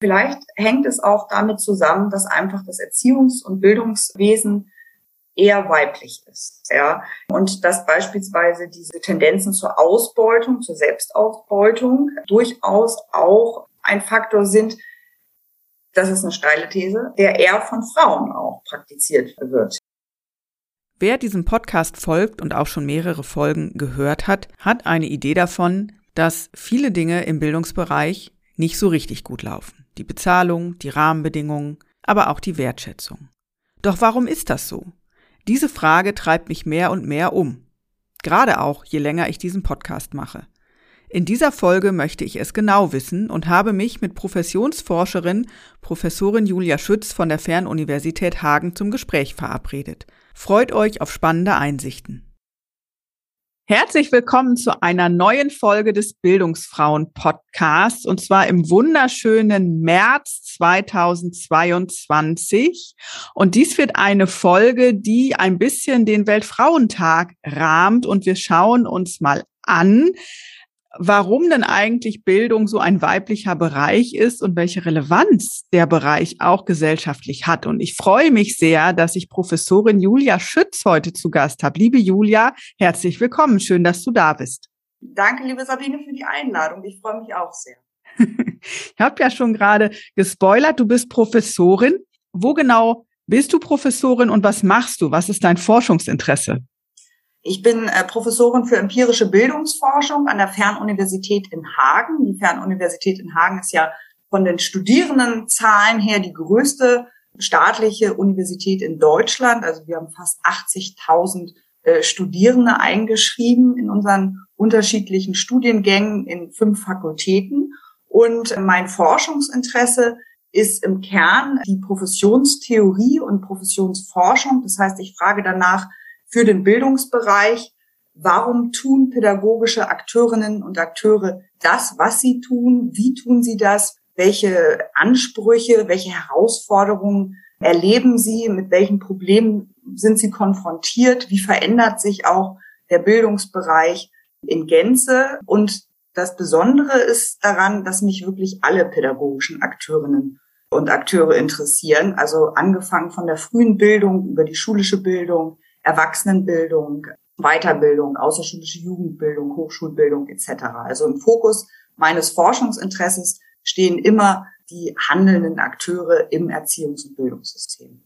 Vielleicht hängt es auch damit zusammen, dass einfach das Erziehungs- und Bildungswesen eher weiblich ist, ja. Und dass beispielsweise diese Tendenzen zur Ausbeutung, zur Selbstausbeutung durchaus auch ein Faktor sind, das ist eine steile These, der eher von Frauen auch praktiziert wird. Wer diesem Podcast folgt und auch schon mehrere Folgen gehört hat, hat eine Idee davon, dass viele Dinge im Bildungsbereich nicht so richtig gut laufen die Bezahlung, die Rahmenbedingungen, aber auch die Wertschätzung. Doch warum ist das so? Diese Frage treibt mich mehr und mehr um. Gerade auch, je länger ich diesen Podcast mache. In dieser Folge möchte ich es genau wissen und habe mich mit Professionsforscherin Professorin Julia Schütz von der Fernuniversität Hagen zum Gespräch verabredet. Freut euch auf spannende Einsichten. Herzlich willkommen zu einer neuen Folge des Bildungsfrauen Podcasts und zwar im wunderschönen März 2022. Und dies wird eine Folge, die ein bisschen den Weltfrauentag rahmt und wir schauen uns mal an, warum denn eigentlich Bildung so ein weiblicher Bereich ist und welche Relevanz der Bereich auch gesellschaftlich hat. Und ich freue mich sehr, dass ich Professorin Julia Schütz heute zu Gast habe. Liebe Julia, herzlich willkommen. Schön, dass du da bist. Danke, liebe Sabine, für die Einladung. Ich freue mich auch sehr. ich habe ja schon gerade gespoilert, du bist Professorin. Wo genau bist du Professorin und was machst du? Was ist dein Forschungsinteresse? Ich bin äh, Professorin für empirische Bildungsforschung an der Fernuniversität in Hagen. Die Fernuniversität in Hagen ist ja von den Studierendenzahlen her die größte staatliche Universität in Deutschland. Also wir haben fast 80.000 äh, Studierende eingeschrieben in unseren unterschiedlichen Studiengängen in fünf Fakultäten. Und mein Forschungsinteresse ist im Kern die Professionstheorie und Professionsforschung. Das heißt, ich frage danach, für den Bildungsbereich. Warum tun pädagogische Akteurinnen und Akteure das, was sie tun? Wie tun sie das? Welche Ansprüche, welche Herausforderungen erleben sie? Mit welchen Problemen sind sie konfrontiert? Wie verändert sich auch der Bildungsbereich in Gänze? Und das Besondere ist daran, dass mich wirklich alle pädagogischen Akteurinnen und Akteure interessieren. Also angefangen von der frühen Bildung über die schulische Bildung, Erwachsenenbildung, Weiterbildung, außerschulische Jugendbildung, Hochschulbildung etc. Also im Fokus meines Forschungsinteresses stehen immer die handelnden Akteure im Erziehungs- und Bildungssystem.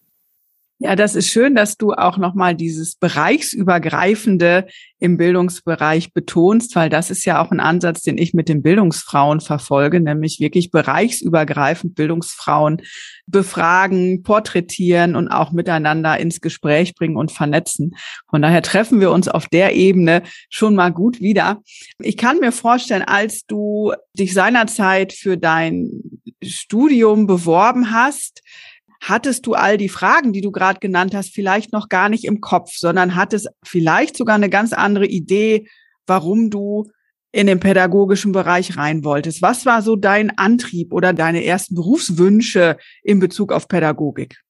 Ja, das ist schön, dass du auch nochmal dieses Bereichsübergreifende im Bildungsbereich betonst, weil das ist ja auch ein Ansatz, den ich mit den Bildungsfrauen verfolge, nämlich wirklich bereichsübergreifend Bildungsfrauen befragen, porträtieren und auch miteinander ins Gespräch bringen und vernetzen. Von daher treffen wir uns auf der Ebene schon mal gut wieder. Ich kann mir vorstellen, als du dich seinerzeit für dein Studium beworben hast, hattest du all die Fragen, die du gerade genannt hast, vielleicht noch gar nicht im Kopf, sondern hattest vielleicht sogar eine ganz andere Idee, warum du in den pädagogischen Bereich rein wolltest. Was war so dein Antrieb oder deine ersten Berufswünsche in Bezug auf Pädagogik?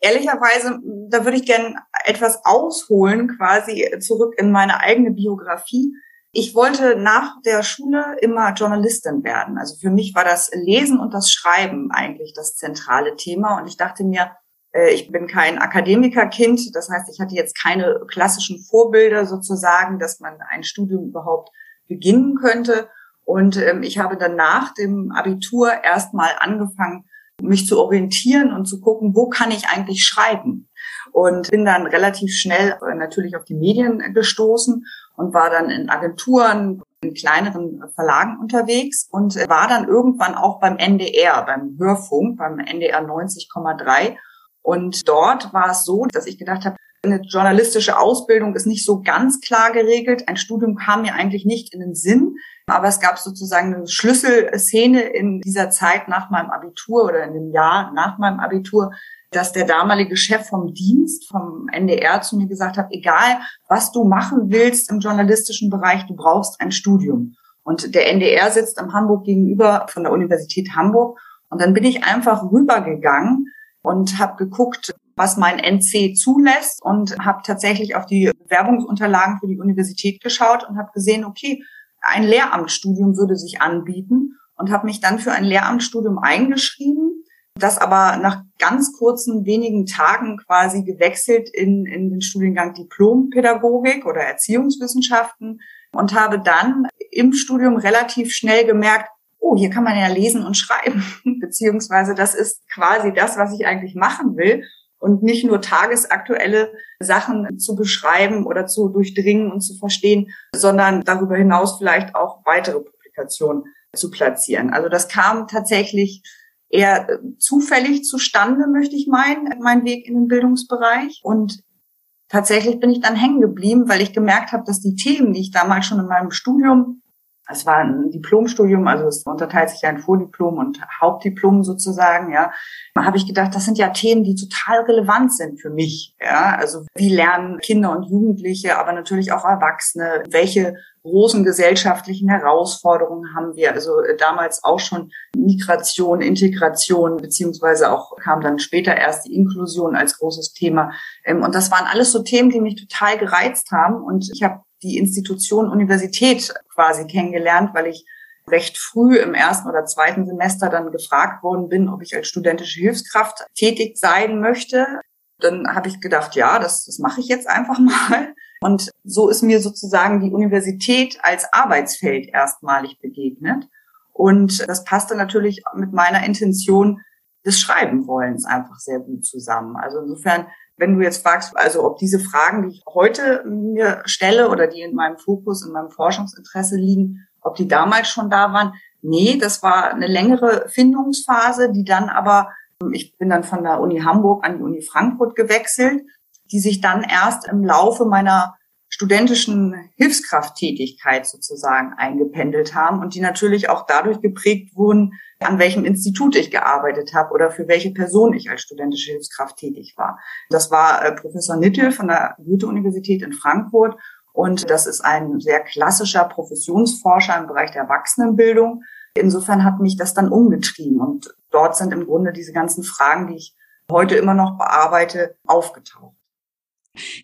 Ehrlicherweise, da würde ich gerne etwas ausholen, quasi zurück in meine eigene Biografie. Ich wollte nach der Schule immer Journalistin werden. Also für mich war das Lesen und das Schreiben eigentlich das zentrale Thema. Und ich dachte mir, äh, ich bin kein Akademikerkind. Das heißt, ich hatte jetzt keine klassischen Vorbilder sozusagen, dass man ein Studium überhaupt beginnen könnte. Und ähm, ich habe dann nach dem Abitur erstmal angefangen, mich zu orientieren und zu gucken, wo kann ich eigentlich schreiben. Und bin dann relativ schnell äh, natürlich auf die Medien gestoßen und war dann in Agenturen, in kleineren Verlagen unterwegs und war dann irgendwann auch beim NDR, beim Hörfunk, beim NDR 90,3. Und dort war es so, dass ich gedacht habe, eine journalistische Ausbildung ist nicht so ganz klar geregelt. Ein Studium kam mir eigentlich nicht in den Sinn, aber es gab sozusagen eine Schlüsselszene in dieser Zeit nach meinem Abitur oder in dem Jahr nach meinem Abitur, dass der damalige Chef vom Dienst, vom NDR zu mir gesagt hat, egal was du machen willst im journalistischen Bereich, du brauchst ein Studium. Und der NDR sitzt am Hamburg gegenüber von der Universität Hamburg. Und dann bin ich einfach rübergegangen und habe geguckt, was mein NC zulässt und habe tatsächlich auf die Bewerbungsunterlagen für die Universität geschaut und habe gesehen, okay, ein Lehramtsstudium würde sich anbieten und habe mich dann für ein Lehramtsstudium eingeschrieben, das aber nach ganz kurzen wenigen Tagen quasi gewechselt in, in den Studiengang Diplompädagogik oder Erziehungswissenschaften und habe dann im Studium relativ schnell gemerkt, oh, hier kann man ja lesen und schreiben, beziehungsweise das ist quasi das, was ich eigentlich machen will und nicht nur tagesaktuelle Sachen zu beschreiben oder zu durchdringen und zu verstehen, sondern darüber hinaus vielleicht auch weitere Publikationen zu platzieren. Also das kam tatsächlich eher zufällig zustande, möchte ich meinen, mein Weg in den Bildungsbereich. Und tatsächlich bin ich dann hängen geblieben, weil ich gemerkt habe, dass die Themen, die ich damals schon in meinem Studium es war ein Diplomstudium, also es unterteilt sich ja in Vordiplom und Hauptdiplom sozusagen, ja. Da habe ich gedacht, das sind ja Themen, die total relevant sind für mich, ja. Also wie lernen Kinder und Jugendliche, aber natürlich auch Erwachsene, welche großen gesellschaftlichen Herausforderungen haben wir. Also äh, damals auch schon Migration, Integration, beziehungsweise auch kam dann später erst die Inklusion als großes Thema. Ähm, und das waren alles so Themen, die mich total gereizt haben. Und ich habe die Institution Universität quasi kennengelernt, weil ich recht früh im ersten oder zweiten Semester dann gefragt worden bin, ob ich als studentische Hilfskraft tätig sein möchte. Dann habe ich gedacht, ja, das, das mache ich jetzt einfach mal. Und so ist mir sozusagen die Universität als Arbeitsfeld erstmalig begegnet. Und das passte natürlich mit meiner Intention des Schreibenwollens einfach sehr gut zusammen. Also insofern wenn du jetzt fragst, also ob diese Fragen, die ich heute mir stelle oder die in meinem Fokus, in meinem Forschungsinteresse liegen, ob die damals schon da waren, nee, das war eine längere Findungsphase, die dann aber, ich bin dann von der Uni Hamburg an die Uni Frankfurt gewechselt, die sich dann erst im Laufe meiner studentischen Hilfskrafttätigkeit sozusagen eingependelt haben und die natürlich auch dadurch geprägt wurden, an welchem Institut ich gearbeitet habe oder für welche Person ich als studentische Hilfskraft tätig war. Das war äh, Professor Nittel von der Goethe-Universität in Frankfurt und das ist ein sehr klassischer Professionsforscher im Bereich der Erwachsenenbildung. Insofern hat mich das dann umgetrieben und dort sind im Grunde diese ganzen Fragen, die ich heute immer noch bearbeite, aufgetaucht.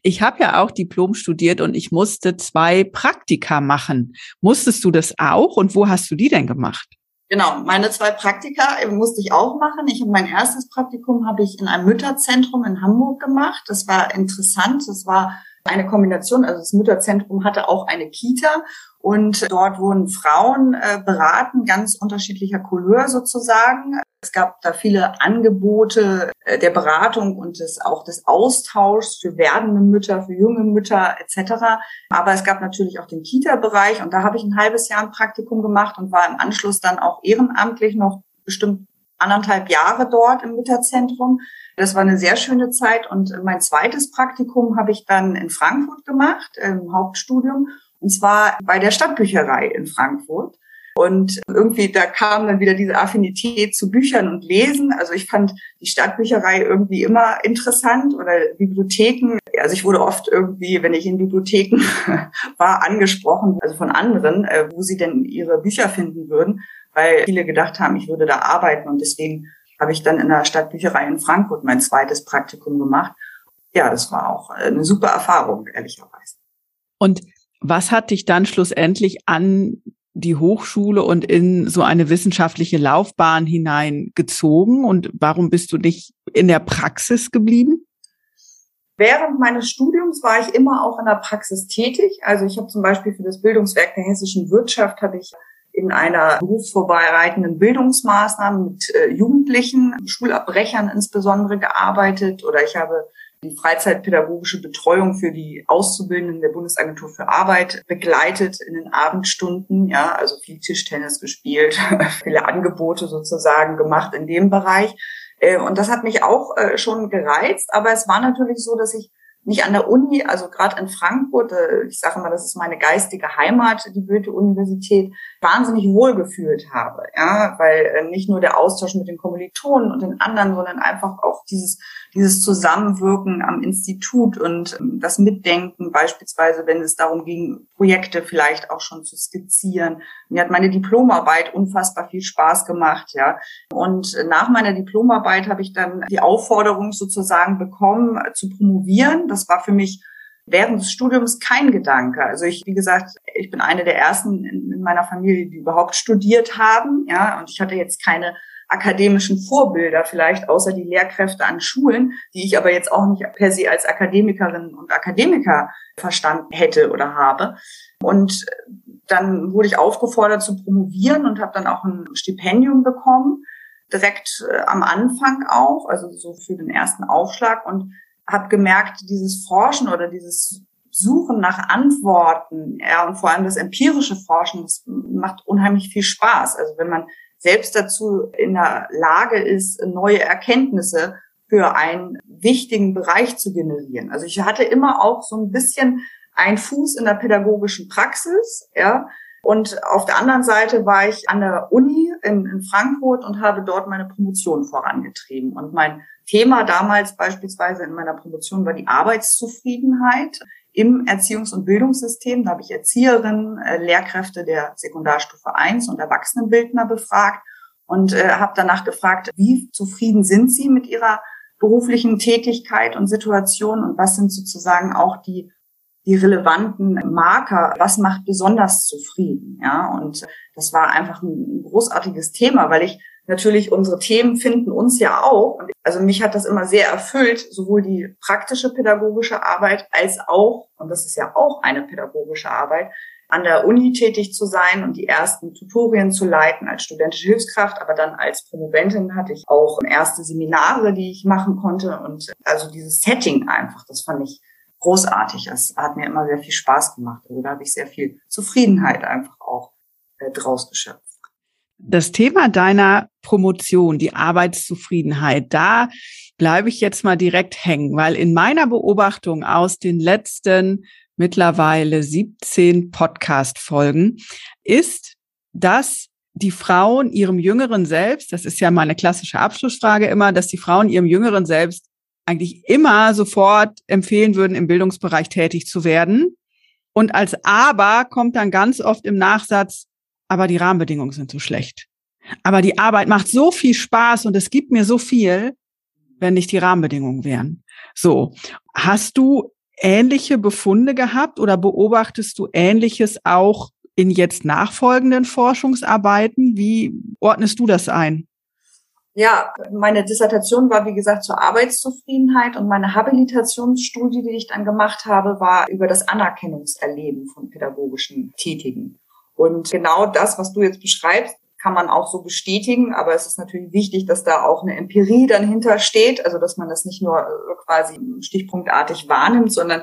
Ich habe ja auch Diplom studiert und ich musste zwei Praktika machen. Musstest du das auch und wo hast du die denn gemacht? Genau, meine zwei Praktika musste ich auch machen. Ich mein erstes Praktikum habe ich in einem Mütterzentrum in Hamburg gemacht. Das war interessant. Das war eine Kombination. Also das Mütterzentrum hatte auch eine Kita und dort wurden Frauen äh, beraten, ganz unterschiedlicher Couleur sozusagen. Es gab da viele Angebote äh, der Beratung und des, auch des Austauschs für werdende Mütter, für junge Mütter etc. Aber es gab natürlich auch den Kita-Bereich und da habe ich ein halbes Jahr ein Praktikum gemacht und war im Anschluss dann auch ehrenamtlich noch bestimmt anderthalb Jahre dort im Mütterzentrum. Das war eine sehr schöne Zeit und mein zweites Praktikum habe ich dann in Frankfurt gemacht, im Hauptstudium, und zwar bei der Stadtbücherei in Frankfurt. Und irgendwie, da kam dann wieder diese Affinität zu Büchern und Lesen. Also ich fand die Stadtbücherei irgendwie immer interessant oder Bibliotheken. Also ich wurde oft irgendwie, wenn ich in Bibliotheken war, angesprochen, also von anderen, äh, wo sie denn ihre Bücher finden würden, weil viele gedacht haben, ich würde da arbeiten. Und deswegen habe ich dann in der Stadtbücherei in Frankfurt mein zweites Praktikum gemacht. Ja, das war auch eine super Erfahrung, ehrlicherweise. Und was hat dich dann schlussendlich an die Hochschule und in so eine wissenschaftliche Laufbahn hineingezogen und warum bist du nicht in der Praxis geblieben? Während meines Studiums war ich immer auch in der Praxis tätig. Also ich habe zum Beispiel für das Bildungswerk der hessischen Wirtschaft habe ich in einer berufsvorbereitenden Bildungsmaßnahme mit äh, Jugendlichen, Schulabbrechern insbesondere gearbeitet oder ich habe die freizeitpädagogische Betreuung für die Auszubildenden der Bundesagentur für Arbeit begleitet in den Abendstunden, ja, also viel Tischtennis gespielt, viele Angebote sozusagen gemacht in dem Bereich. Äh, und das hat mich auch äh, schon gereizt, aber es war natürlich so, dass ich nicht an der Uni, also gerade in Frankfurt, äh, ich sage mal, das ist meine geistige Heimat, die Goethe-Universität, wahnsinnig wohlgefühlt habe. Ja, weil nicht nur der Austausch mit den Kommilitonen und den anderen, sondern einfach auch dieses dieses Zusammenwirken am Institut und ähm, das Mitdenken, beispielsweise, wenn es darum ging, Projekte vielleicht auch schon zu skizzieren. Mir hat meine Diplomarbeit unfassbar viel Spaß gemacht, ja. Und nach meiner Diplomarbeit habe ich dann die Aufforderung sozusagen bekommen, zu promovieren. Das war für mich während des Studiums kein Gedanke. Also ich, wie gesagt, ich bin eine der ersten in meiner Familie, die überhaupt studiert haben, ja, und ich hatte jetzt keine akademischen Vorbilder vielleicht, außer die Lehrkräfte an Schulen, die ich aber jetzt auch nicht per se als Akademikerinnen und Akademiker verstanden hätte oder habe. Und dann wurde ich aufgefordert zu promovieren und habe dann auch ein Stipendium bekommen, direkt äh, am Anfang auch, also so für den ersten Aufschlag und habe gemerkt, dieses Forschen oder dieses Suchen nach Antworten, ja, und vor allem das empirische Forschen, das macht unheimlich viel Spaß. Also wenn man selbst dazu in der Lage ist, neue Erkenntnisse für einen wichtigen Bereich zu generieren. Also ich hatte immer auch so ein bisschen einen Fuß in der pädagogischen Praxis, ja. Und auf der anderen Seite war ich an der Uni in, in Frankfurt und habe dort meine Promotion vorangetrieben. Und mein Thema damals beispielsweise in meiner Promotion war die Arbeitszufriedenheit im Erziehungs- und Bildungssystem. Da habe ich Erzieherinnen, äh, Lehrkräfte der Sekundarstufe 1 und Erwachsenenbildner befragt und äh, habe danach gefragt, wie zufrieden sind sie mit ihrer beruflichen Tätigkeit und Situation und was sind sozusagen auch die die relevanten Marker, was macht besonders zufrieden, ja? Und das war einfach ein großartiges Thema, weil ich natürlich unsere Themen finden uns ja auch. Und also mich hat das immer sehr erfüllt, sowohl die praktische pädagogische Arbeit als auch, und das ist ja auch eine pädagogische Arbeit, an der Uni tätig zu sein und die ersten Tutorien zu leiten als studentische Hilfskraft, aber dann als Promoventin hatte ich auch erste Seminare, die ich machen konnte und also dieses Setting einfach, das fand ich großartig. Das hat mir immer sehr viel Spaß gemacht. Also da habe ich sehr viel Zufriedenheit einfach auch äh, draus geschöpft. Das Thema deiner Promotion, die Arbeitszufriedenheit, da bleibe ich jetzt mal direkt hängen, weil in meiner Beobachtung aus den letzten mittlerweile 17 Podcast-Folgen ist, dass die Frauen ihrem jüngeren Selbst, das ist ja meine klassische Abschlussfrage immer, dass die Frauen ihrem jüngeren Selbst eigentlich immer sofort empfehlen würden, im Bildungsbereich tätig zu werden. Und als Aber kommt dann ganz oft im Nachsatz, aber die Rahmenbedingungen sind so schlecht. Aber die Arbeit macht so viel Spaß und es gibt mir so viel, wenn nicht die Rahmenbedingungen wären. So, hast du ähnliche Befunde gehabt oder beobachtest du Ähnliches auch in jetzt nachfolgenden Forschungsarbeiten? Wie ordnest du das ein? Ja, meine Dissertation war, wie gesagt, zur Arbeitszufriedenheit und meine Habilitationsstudie, die ich dann gemacht habe, war über das Anerkennungserleben von pädagogischen Tätigen. Und genau das, was du jetzt beschreibst, kann man auch so bestätigen, aber es ist natürlich wichtig, dass da auch eine Empirie dann hintersteht, also dass man das nicht nur äh, quasi stichpunktartig wahrnimmt, sondern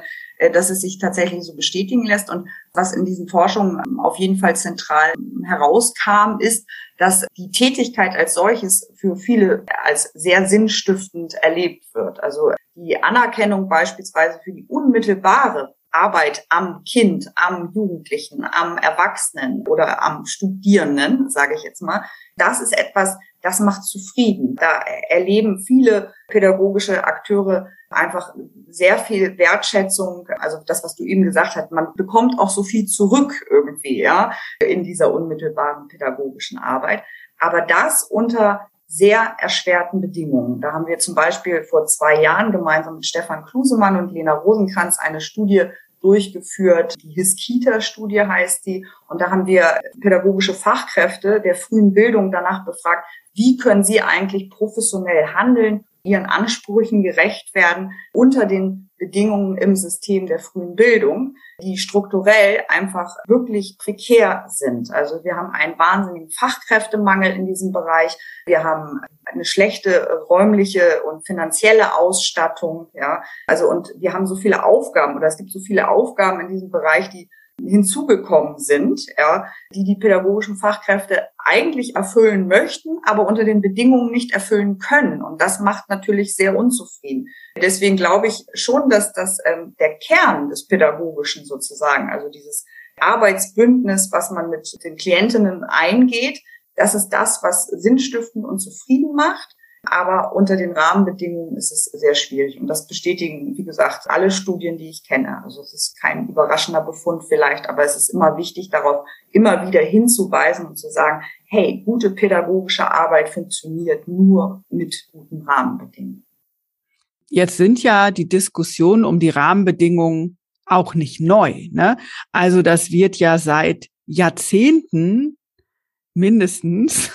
dass es sich tatsächlich so bestätigen lässt. Und was in diesen Forschungen ähm, auf jeden Fall zentral herauskam, ist, dass die Tätigkeit als solches für viele als sehr sinnstiftend erlebt wird. Also die Anerkennung beispielsweise für die unmittelbare Arbeit am Kind, am Jugendlichen, am Erwachsenen oder am Studierenden, sage ich jetzt mal, das ist etwas, das macht zufrieden. Da erleben viele pädagogische Akteure einfach sehr viel Wertschätzung, also das, was du eben gesagt hast, man bekommt auch so viel zurück irgendwie, ja, in dieser unmittelbaren pädagogischen Arbeit. Aber das unter sehr erschwerten Bedingungen. Da haben wir zum Beispiel vor zwei Jahren gemeinsam mit Stefan Klusemann und Lena Rosenkranz eine Studie durchgeführt. Die Hiskita-Studie heißt die. Und da haben wir pädagogische Fachkräfte der frühen Bildung danach befragt, wie können sie eigentlich professionell handeln, ihren Ansprüchen gerecht werden unter den Bedingungen im System der frühen Bildung. Die strukturell einfach wirklich prekär sind. Also wir haben einen wahnsinnigen Fachkräftemangel in diesem Bereich. Wir haben eine schlechte räumliche und finanzielle Ausstattung, ja. Also und wir haben so viele Aufgaben oder es gibt so viele Aufgaben in diesem Bereich, die hinzugekommen sind, ja, die die pädagogischen Fachkräfte eigentlich erfüllen möchten, aber unter den Bedingungen nicht erfüllen können. Und das macht natürlich sehr unzufrieden. Deswegen glaube ich schon, dass das ähm, der Kern des Pädagogischen sozusagen, also dieses Arbeitsbündnis, was man mit den Klientinnen eingeht, das ist das, was sinnstiftend und zufrieden macht. Aber unter den Rahmenbedingungen ist es sehr schwierig. Und das bestätigen, wie gesagt, alle Studien, die ich kenne. Also es ist kein überraschender Befund vielleicht, aber es ist immer wichtig, darauf immer wieder hinzuweisen und zu sagen, hey, gute pädagogische Arbeit funktioniert nur mit guten Rahmenbedingungen. Jetzt sind ja die Diskussionen um die Rahmenbedingungen auch nicht neu. Ne? Also das wird ja seit Jahrzehnten mindestens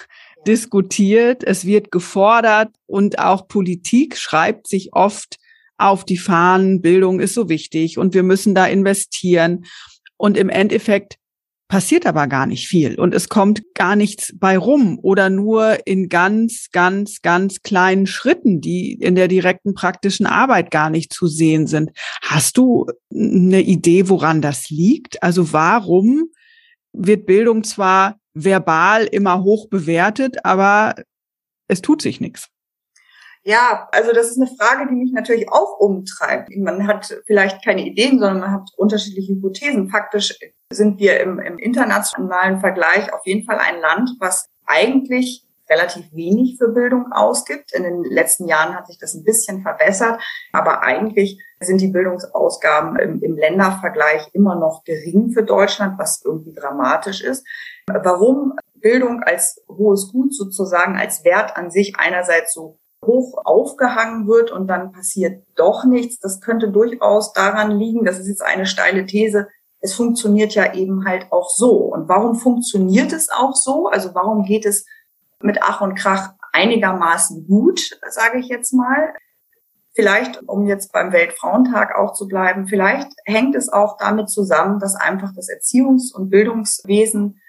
diskutiert, es wird gefordert und auch Politik schreibt sich oft auf die Fahnen, Bildung ist so wichtig und wir müssen da investieren. Und im Endeffekt passiert aber gar nicht viel und es kommt gar nichts bei rum oder nur in ganz, ganz, ganz kleinen Schritten, die in der direkten praktischen Arbeit gar nicht zu sehen sind. Hast du eine Idee, woran das liegt? Also warum wird Bildung zwar verbal immer hoch bewertet, aber es tut sich nichts. Ja, also das ist eine Frage, die mich natürlich auch umtreibt. Man hat vielleicht keine Ideen, sondern man hat unterschiedliche Hypothesen. Faktisch sind wir im, im internationalen Vergleich auf jeden Fall ein Land, was eigentlich relativ wenig für Bildung ausgibt. In den letzten Jahren hat sich das ein bisschen verbessert, aber eigentlich sind die Bildungsausgaben im, im Ländervergleich immer noch gering für Deutschland, was irgendwie dramatisch ist. Warum Bildung als hohes Gut sozusagen als Wert an sich einerseits so hoch aufgehangen wird und dann passiert doch nichts, das könnte durchaus daran liegen, das ist jetzt eine steile These, es funktioniert ja eben halt auch so. Und warum funktioniert es auch so? Also warum geht es mit Ach und Krach einigermaßen gut, sage ich jetzt mal? Vielleicht, um jetzt beim Weltfrauentag auch zu bleiben, vielleicht hängt es auch damit zusammen, dass einfach das Erziehungs- und Bildungswesen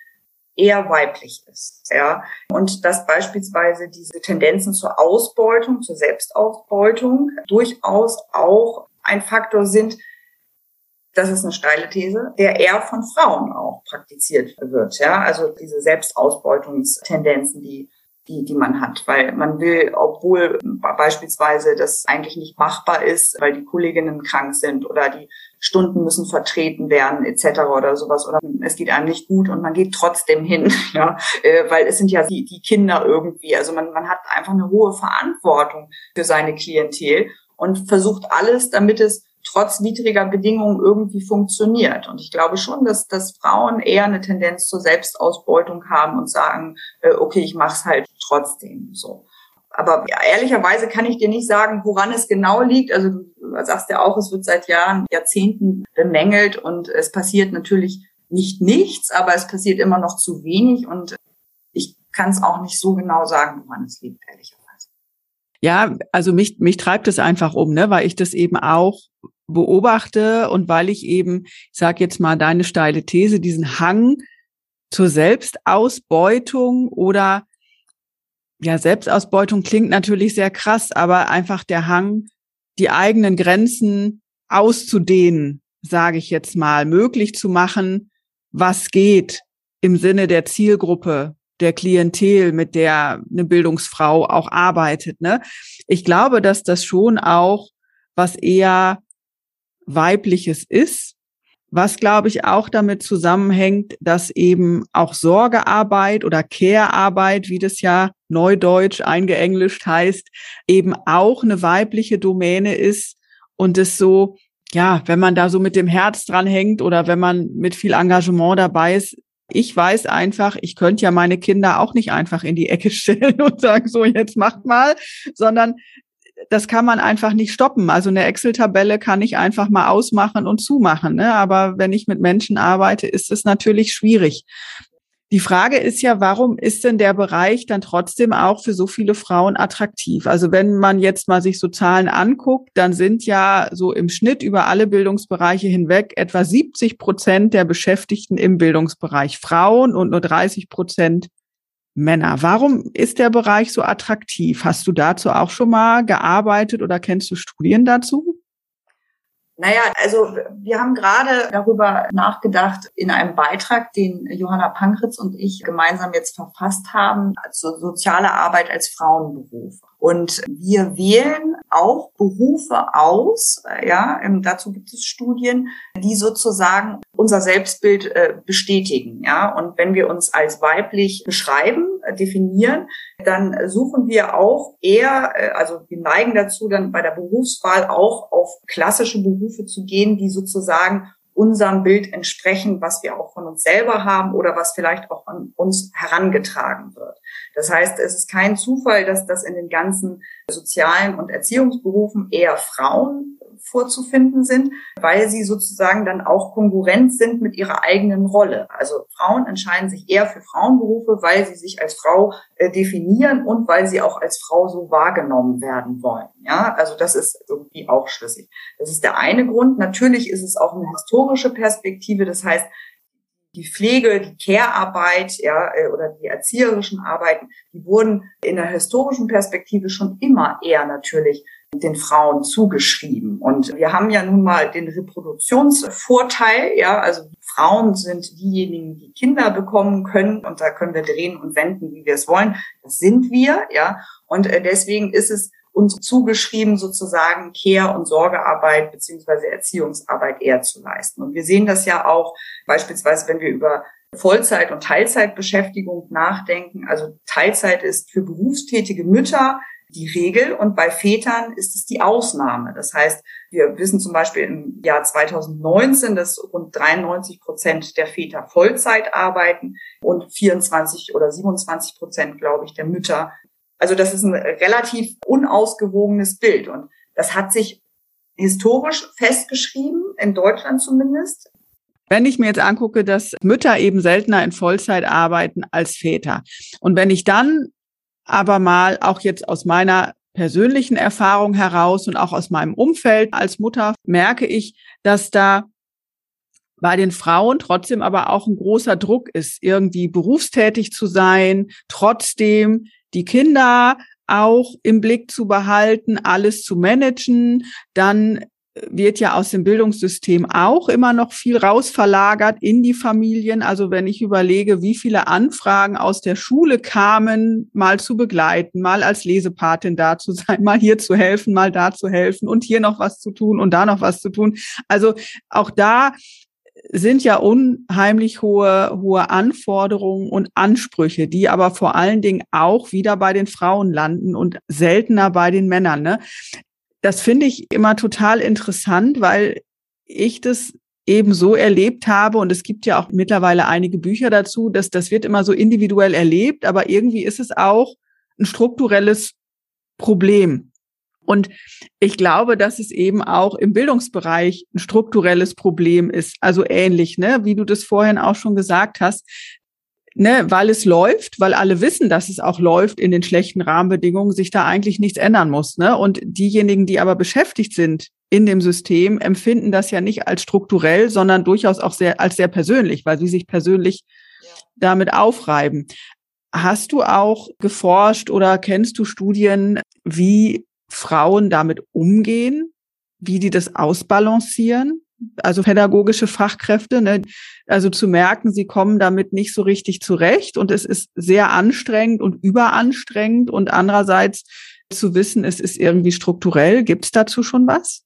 eher weiblich ist, ja. Und dass beispielsweise diese Tendenzen zur Ausbeutung, zur Selbstausbeutung durchaus auch ein Faktor sind, das ist eine steile These, der eher von Frauen auch praktiziert wird, ja. Also diese Selbstausbeutungstendenzen, die die, die man hat, weil man will, obwohl beispielsweise das eigentlich nicht machbar ist, weil die Kolleginnen krank sind oder die Stunden müssen vertreten werden etc. oder sowas oder es geht einem nicht gut und man geht trotzdem hin, ja, äh, weil es sind ja die, die Kinder irgendwie, also man, man hat einfach eine hohe Verantwortung für seine Klientel und versucht alles, damit es trotz widriger Bedingungen irgendwie funktioniert. Und ich glaube schon, dass, dass Frauen eher eine Tendenz zur Selbstausbeutung haben und sagen, äh, okay, ich mache es halt trotzdem so. Aber ja, ehrlicherweise kann ich dir nicht sagen, woran es genau liegt. Also du sagst ja auch, es wird seit Jahren, Jahrzehnten bemängelt und es passiert natürlich nicht nichts, aber es passiert immer noch zu wenig und ich kann es auch nicht so genau sagen, woran es liegt, ehrlicherweise. Ja, also mich, mich treibt es einfach um, ne, weil ich das eben auch beobachte und weil ich eben, ich sage jetzt mal deine steile These, diesen Hang zur Selbstausbeutung oder ja, Selbstausbeutung klingt natürlich sehr krass, aber einfach der Hang, die eigenen Grenzen auszudehnen, sage ich jetzt mal, möglich zu machen, was geht im Sinne der Zielgruppe, der Klientel, mit der eine Bildungsfrau auch arbeitet. Ne? Ich glaube, dass das schon auch was eher weibliches ist, was glaube ich auch damit zusammenhängt, dass eben auch Sorgearbeit oder Care-Arbeit, wie das ja neudeutsch eingeenglischt heißt, eben auch eine weibliche Domäne ist und es so, ja, wenn man da so mit dem Herz dran hängt oder wenn man mit viel Engagement dabei ist, ich weiß einfach, ich könnte ja meine Kinder auch nicht einfach in die Ecke stellen und sagen, so jetzt macht mal, sondern das kann man einfach nicht stoppen. Also eine Excel-Tabelle kann ich einfach mal ausmachen und zumachen. Ne? Aber wenn ich mit Menschen arbeite, ist es natürlich schwierig. Die Frage ist ja, warum ist denn der Bereich dann trotzdem auch für so viele Frauen attraktiv? Also wenn man jetzt mal sich so Zahlen anguckt, dann sind ja so im Schnitt über alle Bildungsbereiche hinweg etwa 70 Prozent der Beschäftigten im Bildungsbereich Frauen und nur 30 Prozent Männer. Warum ist der Bereich so attraktiv? Hast du dazu auch schon mal gearbeitet oder kennst du Studien dazu? Naja, also wir haben gerade darüber nachgedacht in einem Beitrag, den Johanna Pankritz und ich gemeinsam jetzt verfasst haben, also soziale Arbeit als Frauenberuf. Und wir wählen auch Berufe aus, ja, ähm, dazu gibt es Studien, die sozusagen unser Selbstbild äh, bestätigen, ja. Und wenn wir uns als weiblich beschreiben, äh, definieren, dann suchen wir auch eher, äh, also wir neigen dazu, dann bei der Berufswahl auch auf klassische Berufe zu gehen, die sozusagen unserem Bild entsprechen, was wir auch von uns selber haben oder was vielleicht auch an uns herangetragen wird. Das heißt, es ist kein Zufall, dass das in den ganzen sozialen und Erziehungsberufen eher Frauen vorzufinden sind, weil sie sozusagen dann auch Konkurrenz sind mit ihrer eigenen Rolle. Also Frauen entscheiden sich eher für Frauenberufe, weil sie sich als Frau äh, definieren und weil sie auch als Frau so wahrgenommen werden wollen. Ja, also das ist irgendwie auch schlüssig. Das ist der eine Grund. Natürlich ist es auch eine historische Perspektive. Das heißt, die Pflege, die Care-Arbeit, ja, äh, oder die erzieherischen Arbeiten, die wurden in der historischen Perspektive schon immer eher natürlich den Frauen zugeschrieben. Und wir haben ja nun mal den Reproduktionsvorteil, ja, also Frauen sind diejenigen, die Kinder bekommen können und da können wir drehen und wenden, wie wir es wollen. Das sind wir, ja. Und äh, deswegen ist es uns zugeschrieben, sozusagen Care- und Sorgearbeit beziehungsweise Erziehungsarbeit eher zu leisten. Und wir sehen das ja auch beispielsweise, wenn wir über Vollzeit- und Teilzeitbeschäftigung nachdenken. Also Teilzeit ist für berufstätige Mütter die Regel und bei Vätern ist es die Ausnahme. Das heißt, wir wissen zum Beispiel im Jahr 2019, dass rund 93 Prozent der Väter Vollzeit arbeiten und 24 oder 27 Prozent, glaube ich, der Mütter. Also das ist ein relativ unausgewogenes Bild und das hat sich historisch festgeschrieben, in Deutschland zumindest. Wenn ich mir jetzt angucke, dass Mütter eben seltener in Vollzeit arbeiten als Väter und wenn ich dann aber mal auch jetzt aus meiner persönlichen Erfahrung heraus und auch aus meinem Umfeld als Mutter merke ich, dass da bei den Frauen trotzdem aber auch ein großer Druck ist, irgendwie berufstätig zu sein, trotzdem die Kinder auch im Blick zu behalten, alles zu managen, dann wird ja aus dem Bildungssystem auch immer noch viel rausverlagert in die Familien. Also wenn ich überlege, wie viele Anfragen aus der Schule kamen, mal zu begleiten, mal als Lesepatin da zu sein, mal hier zu helfen, mal da zu helfen und hier noch was zu tun und da noch was zu tun. Also auch da sind ja unheimlich hohe, hohe Anforderungen und Ansprüche, die aber vor allen Dingen auch wieder bei den Frauen landen und seltener bei den Männern. Ne? Das finde ich immer total interessant, weil ich das eben so erlebt habe. Und es gibt ja auch mittlerweile einige Bücher dazu, dass das wird immer so individuell erlebt, aber irgendwie ist es auch ein strukturelles Problem. Und ich glaube, dass es eben auch im Bildungsbereich ein strukturelles Problem ist, also ähnlich, ne, wie du das vorhin auch schon gesagt hast, ne, weil es läuft, weil alle wissen, dass es auch läuft in den schlechten Rahmenbedingungen, sich da eigentlich nichts ändern muss. Ne? Und diejenigen, die aber beschäftigt sind in dem System, empfinden das ja nicht als strukturell, sondern durchaus auch sehr als sehr persönlich, weil sie sich persönlich ja. damit aufreiben. Hast du auch geforscht oder kennst du Studien, wie Frauen damit umgehen, wie die das ausbalancieren? Also pädagogische Fachkräfte, ne, also zu merken, sie kommen damit nicht so richtig zurecht und es ist sehr anstrengend und überanstrengend und andererseits zu wissen, es ist irgendwie strukturell. Gibt es dazu schon was?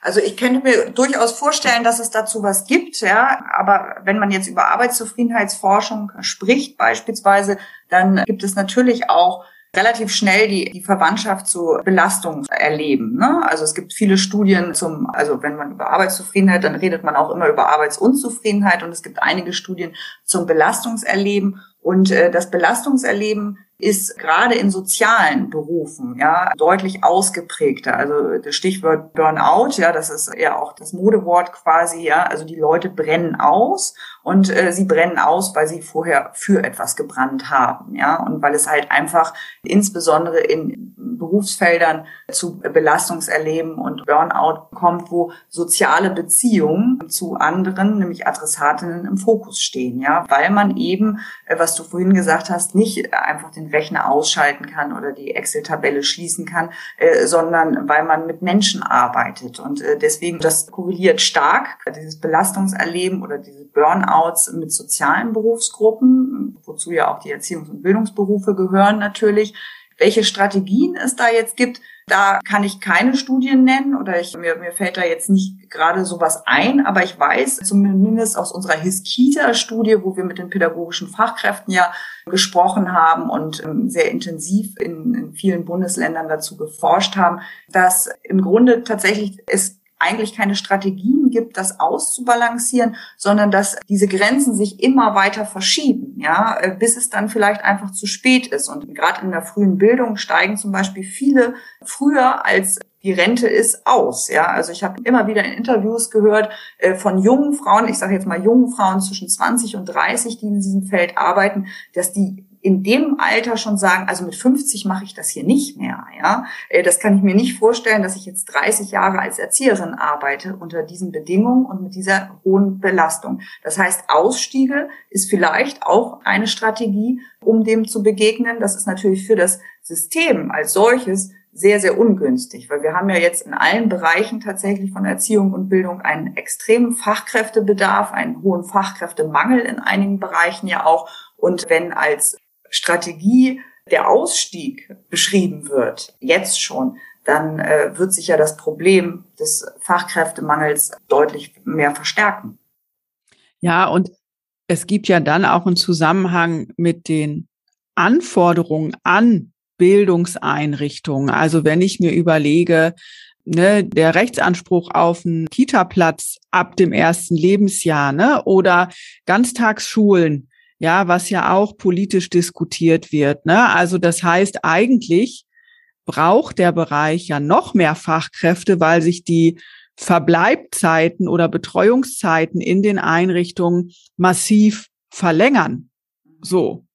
Also ich könnte mir durchaus vorstellen, dass es dazu was gibt, ja. Aber wenn man jetzt über Arbeitszufriedenheitsforschung spricht beispielsweise, dann gibt es natürlich auch relativ schnell die, die Verwandtschaft zu Belastung erleben. Ne? Also es gibt viele Studien zum, also wenn man über Arbeitszufriedenheit, dann redet man auch immer über Arbeitsunzufriedenheit und es gibt einige Studien zum Belastungserleben. Und äh, das Belastungserleben ist gerade in sozialen Berufen ja deutlich ausgeprägter. Also das Stichwort Burnout, ja, das ist ja auch das Modewort quasi, ja. Also die Leute brennen aus und äh, sie brennen aus, weil sie vorher für etwas gebrannt haben, ja, und weil es halt einfach insbesondere in Berufsfeldern zu Belastungserleben und Burnout kommt, wo soziale Beziehungen zu anderen, nämlich Adressatinnen im Fokus stehen, ja, weil man eben, äh, was du vorhin gesagt hast, nicht einfach den Rechner ausschalten kann oder die Excel-Tabelle schließen kann, äh, sondern weil man mit Menschen arbeitet und äh, deswegen das korreliert stark, dieses Belastungserleben oder diese Burnouts mit sozialen Berufsgruppen, wozu ja auch die Erziehungs- und Bildungsberufe gehören natürlich. Welche Strategien es da jetzt gibt, da kann ich keine Studien nennen oder ich, mir, mir fällt da jetzt nicht gerade sowas ein, aber ich weiß zumindest aus unserer Hiskita-Studie, wo wir mit den pädagogischen Fachkräften ja gesprochen haben und ähm, sehr intensiv in, in vielen Bundesländern dazu geforscht haben, dass im Grunde tatsächlich es eigentlich keine Strategien gibt, das auszubalancieren, sondern dass diese Grenzen sich immer weiter verschieben, ja, äh, bis es dann vielleicht einfach zu spät ist. Und gerade in der frühen Bildung steigen zum Beispiel viele früher als die Rente ist aus. Ja, also ich habe immer wieder in Interviews gehört äh, von jungen Frauen, ich sage jetzt mal jungen Frauen zwischen 20 und 30, die in diesem Feld arbeiten, dass die in dem Alter schon sagen, also mit 50 mache ich das hier nicht mehr. Ja, äh, das kann ich mir nicht vorstellen, dass ich jetzt 30 Jahre als Erzieherin arbeite unter diesen Bedingungen und mit dieser hohen Belastung. Das heißt, Ausstiege ist vielleicht auch eine Strategie, um dem zu begegnen. Das ist natürlich für das System als solches sehr, sehr ungünstig, weil wir haben ja jetzt in allen Bereichen tatsächlich von Erziehung und Bildung einen extremen Fachkräftebedarf, einen hohen Fachkräftemangel in einigen Bereichen ja auch. Und wenn als Strategie der Ausstieg beschrieben wird, jetzt schon, dann äh, wird sich ja das Problem des Fachkräftemangels deutlich mehr verstärken. Ja, und es gibt ja dann auch einen Zusammenhang mit den Anforderungen an Bildungseinrichtungen. Also wenn ich mir überlege, ne, der Rechtsanspruch auf einen Kita-Platz ab dem ersten Lebensjahr ne, oder Ganztagsschulen, ja, was ja auch politisch diskutiert wird. Ne? Also das heißt, eigentlich braucht der Bereich ja noch mehr Fachkräfte, weil sich die Verbleibzeiten oder Betreuungszeiten in den Einrichtungen massiv verlängern. So.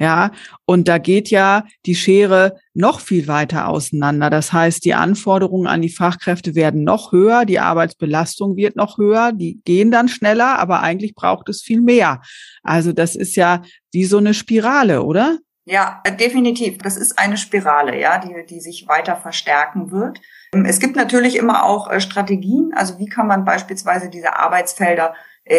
Ja, und da geht ja die Schere noch viel weiter auseinander. Das heißt, die Anforderungen an die Fachkräfte werden noch höher, die Arbeitsbelastung wird noch höher, die gehen dann schneller, aber eigentlich braucht es viel mehr. Also das ist ja wie so eine Spirale, oder? Ja, definitiv. Das ist eine Spirale, ja, die, die sich weiter verstärken wird. Es gibt natürlich immer auch äh, Strategien. Also wie kann man beispielsweise diese Arbeitsfelder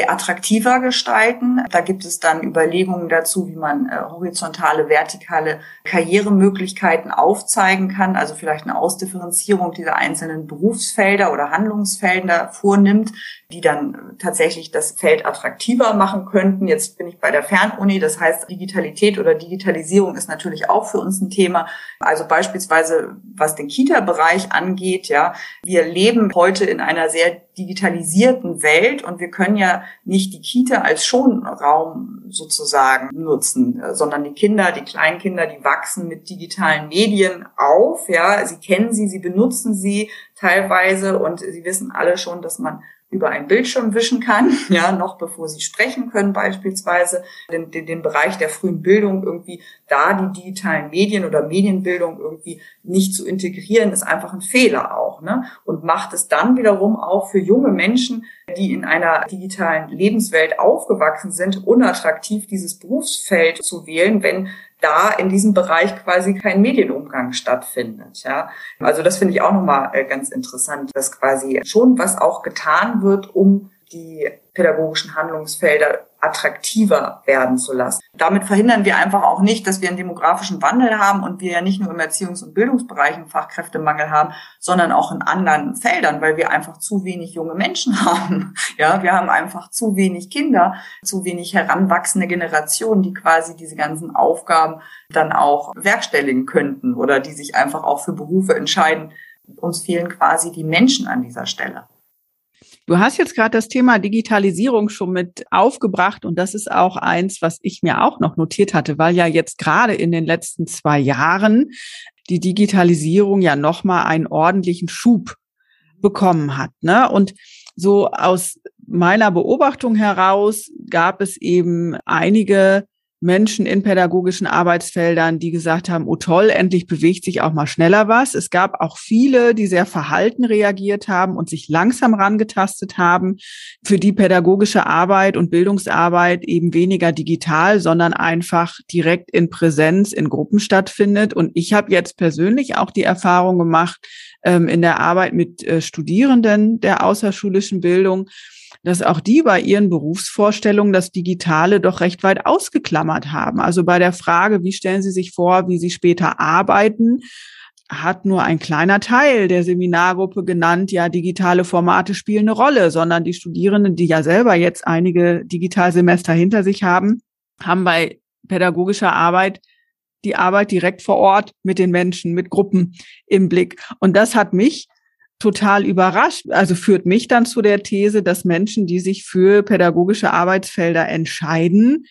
attraktiver gestalten. Da gibt es dann Überlegungen dazu, wie man äh, horizontale, vertikale Karrieremöglichkeiten aufzeigen kann, also vielleicht eine Ausdifferenzierung dieser einzelnen Berufsfelder oder Handlungsfelder vornimmt, die dann tatsächlich das Feld attraktiver machen könnten. Jetzt bin ich bei der Fernuni, das heißt Digitalität oder Digitalisierung ist natürlich auch für uns ein Thema. Also beispielsweise was den Kita-Bereich angeht, ja, wir leben heute in einer sehr digitalisierten Welt und wir können ja nicht die Kita als Schonraum sozusagen nutzen, sondern die Kinder, die Kleinkinder, die wachsen mit digitalen Medien auf, ja, sie kennen sie, sie benutzen sie teilweise und sie wissen alle schon, dass man über einen Bildschirm wischen kann, ja, noch bevor sie sprechen können beispielsweise, den, den, den Bereich der frühen Bildung irgendwie da die digitalen Medien oder Medienbildung irgendwie nicht zu integrieren, ist einfach ein Fehler auch, ne? Und macht es dann wiederum auch für junge Menschen, die in einer digitalen Lebenswelt aufgewachsen sind, unattraktiv, dieses Berufsfeld zu wählen, wenn da in diesem Bereich quasi kein Medienumgang stattfindet. Ja, also das finde ich auch nochmal äh, ganz interessant, dass quasi schon was auch getan wird, um die pädagogischen Handlungsfelder attraktiver werden zu lassen. Damit verhindern wir einfach auch nicht, dass wir einen demografischen Wandel haben und wir ja nicht nur im Erziehungs- und Bildungsbereich einen Fachkräftemangel haben, sondern auch in anderen Feldern, weil wir einfach zu wenig junge Menschen haben. Ja, wir haben einfach zu wenig Kinder, zu wenig heranwachsende Generationen, die quasi diese ganzen Aufgaben dann auch werkstelligen könnten oder die sich einfach auch für Berufe entscheiden. Uns fehlen quasi die Menschen an dieser Stelle. Du hast jetzt gerade das Thema Digitalisierung schon mit aufgebracht und das ist auch eins, was ich mir auch noch notiert hatte, weil ja jetzt gerade in den letzten zwei Jahren die Digitalisierung ja nochmal einen ordentlichen Schub bekommen hat. Ne? Und so aus meiner Beobachtung heraus gab es eben einige Menschen in pädagogischen Arbeitsfeldern, die gesagt haben, oh toll, endlich bewegt sich auch mal schneller was. Es gab auch viele, die sehr verhalten reagiert haben und sich langsam rangetastet haben, für die pädagogische Arbeit und Bildungsarbeit eben weniger digital, sondern einfach direkt in Präsenz in Gruppen stattfindet. Und ich habe jetzt persönlich auch die Erfahrung gemacht ähm, in der Arbeit mit äh, Studierenden der außerschulischen Bildung, dass auch die bei ihren Berufsvorstellungen das Digitale doch recht weit ausgeklammert haben. Also bei der Frage, wie stellen Sie sich vor, wie Sie später arbeiten, hat nur ein kleiner Teil der Seminargruppe genannt, ja, digitale Formate spielen eine Rolle, sondern die Studierenden, die ja selber jetzt einige Digitalsemester hinter sich haben, haben bei pädagogischer Arbeit die Arbeit direkt vor Ort mit den Menschen, mit Gruppen im Blick. Und das hat mich total überrascht. Also führt mich dann zu der These, dass Menschen, die sich für pädagogische Arbeitsfelder entscheiden,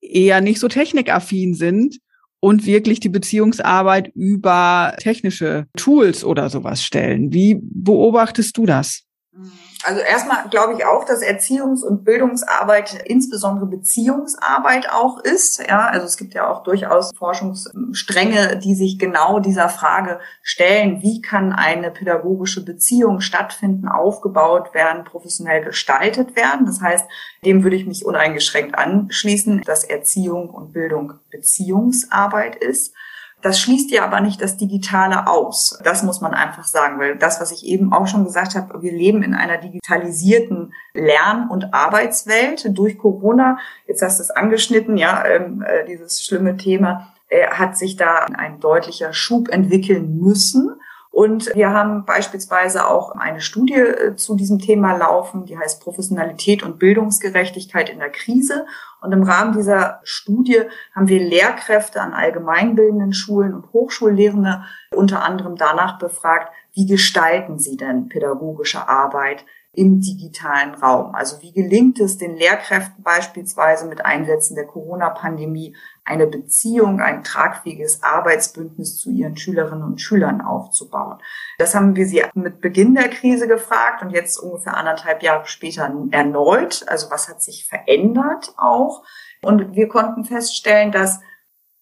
eher nicht so technikaffin sind und wirklich die Beziehungsarbeit über technische Tools oder sowas stellen. Wie beobachtest du das? Mhm. Also erstmal glaube ich auch, dass Erziehungs- und Bildungsarbeit insbesondere Beziehungsarbeit auch ist. Ja, also es gibt ja auch durchaus Forschungsstränge, die sich genau dieser Frage stellen, wie kann eine pädagogische Beziehung stattfinden, aufgebaut werden, professionell gestaltet werden. Das heißt, dem würde ich mich uneingeschränkt anschließen, dass Erziehung und Bildung Beziehungsarbeit ist. Das schließt ja aber nicht das Digitale aus. Das muss man einfach sagen, weil das, was ich eben auch schon gesagt habe, wir leben in einer digitalisierten Lern- und Arbeitswelt durch Corona. Jetzt hast du es angeschnitten, ja, ähm, äh, dieses schlimme Thema äh, hat sich da ein deutlicher Schub entwickeln müssen. Und wir haben beispielsweise auch eine Studie äh, zu diesem Thema laufen, die heißt Professionalität und Bildungsgerechtigkeit in der Krise. Und im Rahmen dieser Studie haben wir Lehrkräfte an allgemeinbildenden Schulen und Hochschullehrende unter anderem danach befragt, wie gestalten sie denn pädagogische Arbeit im digitalen Raum. Also wie gelingt es den Lehrkräften beispielsweise mit Einsätzen der Corona-Pandemie eine Beziehung, ein tragfähiges Arbeitsbündnis zu ihren Schülerinnen und Schülern aufzubauen. Das haben wir sie mit Beginn der Krise gefragt und jetzt ungefähr anderthalb Jahre später erneut. Also was hat sich verändert auch? Und wir konnten feststellen, dass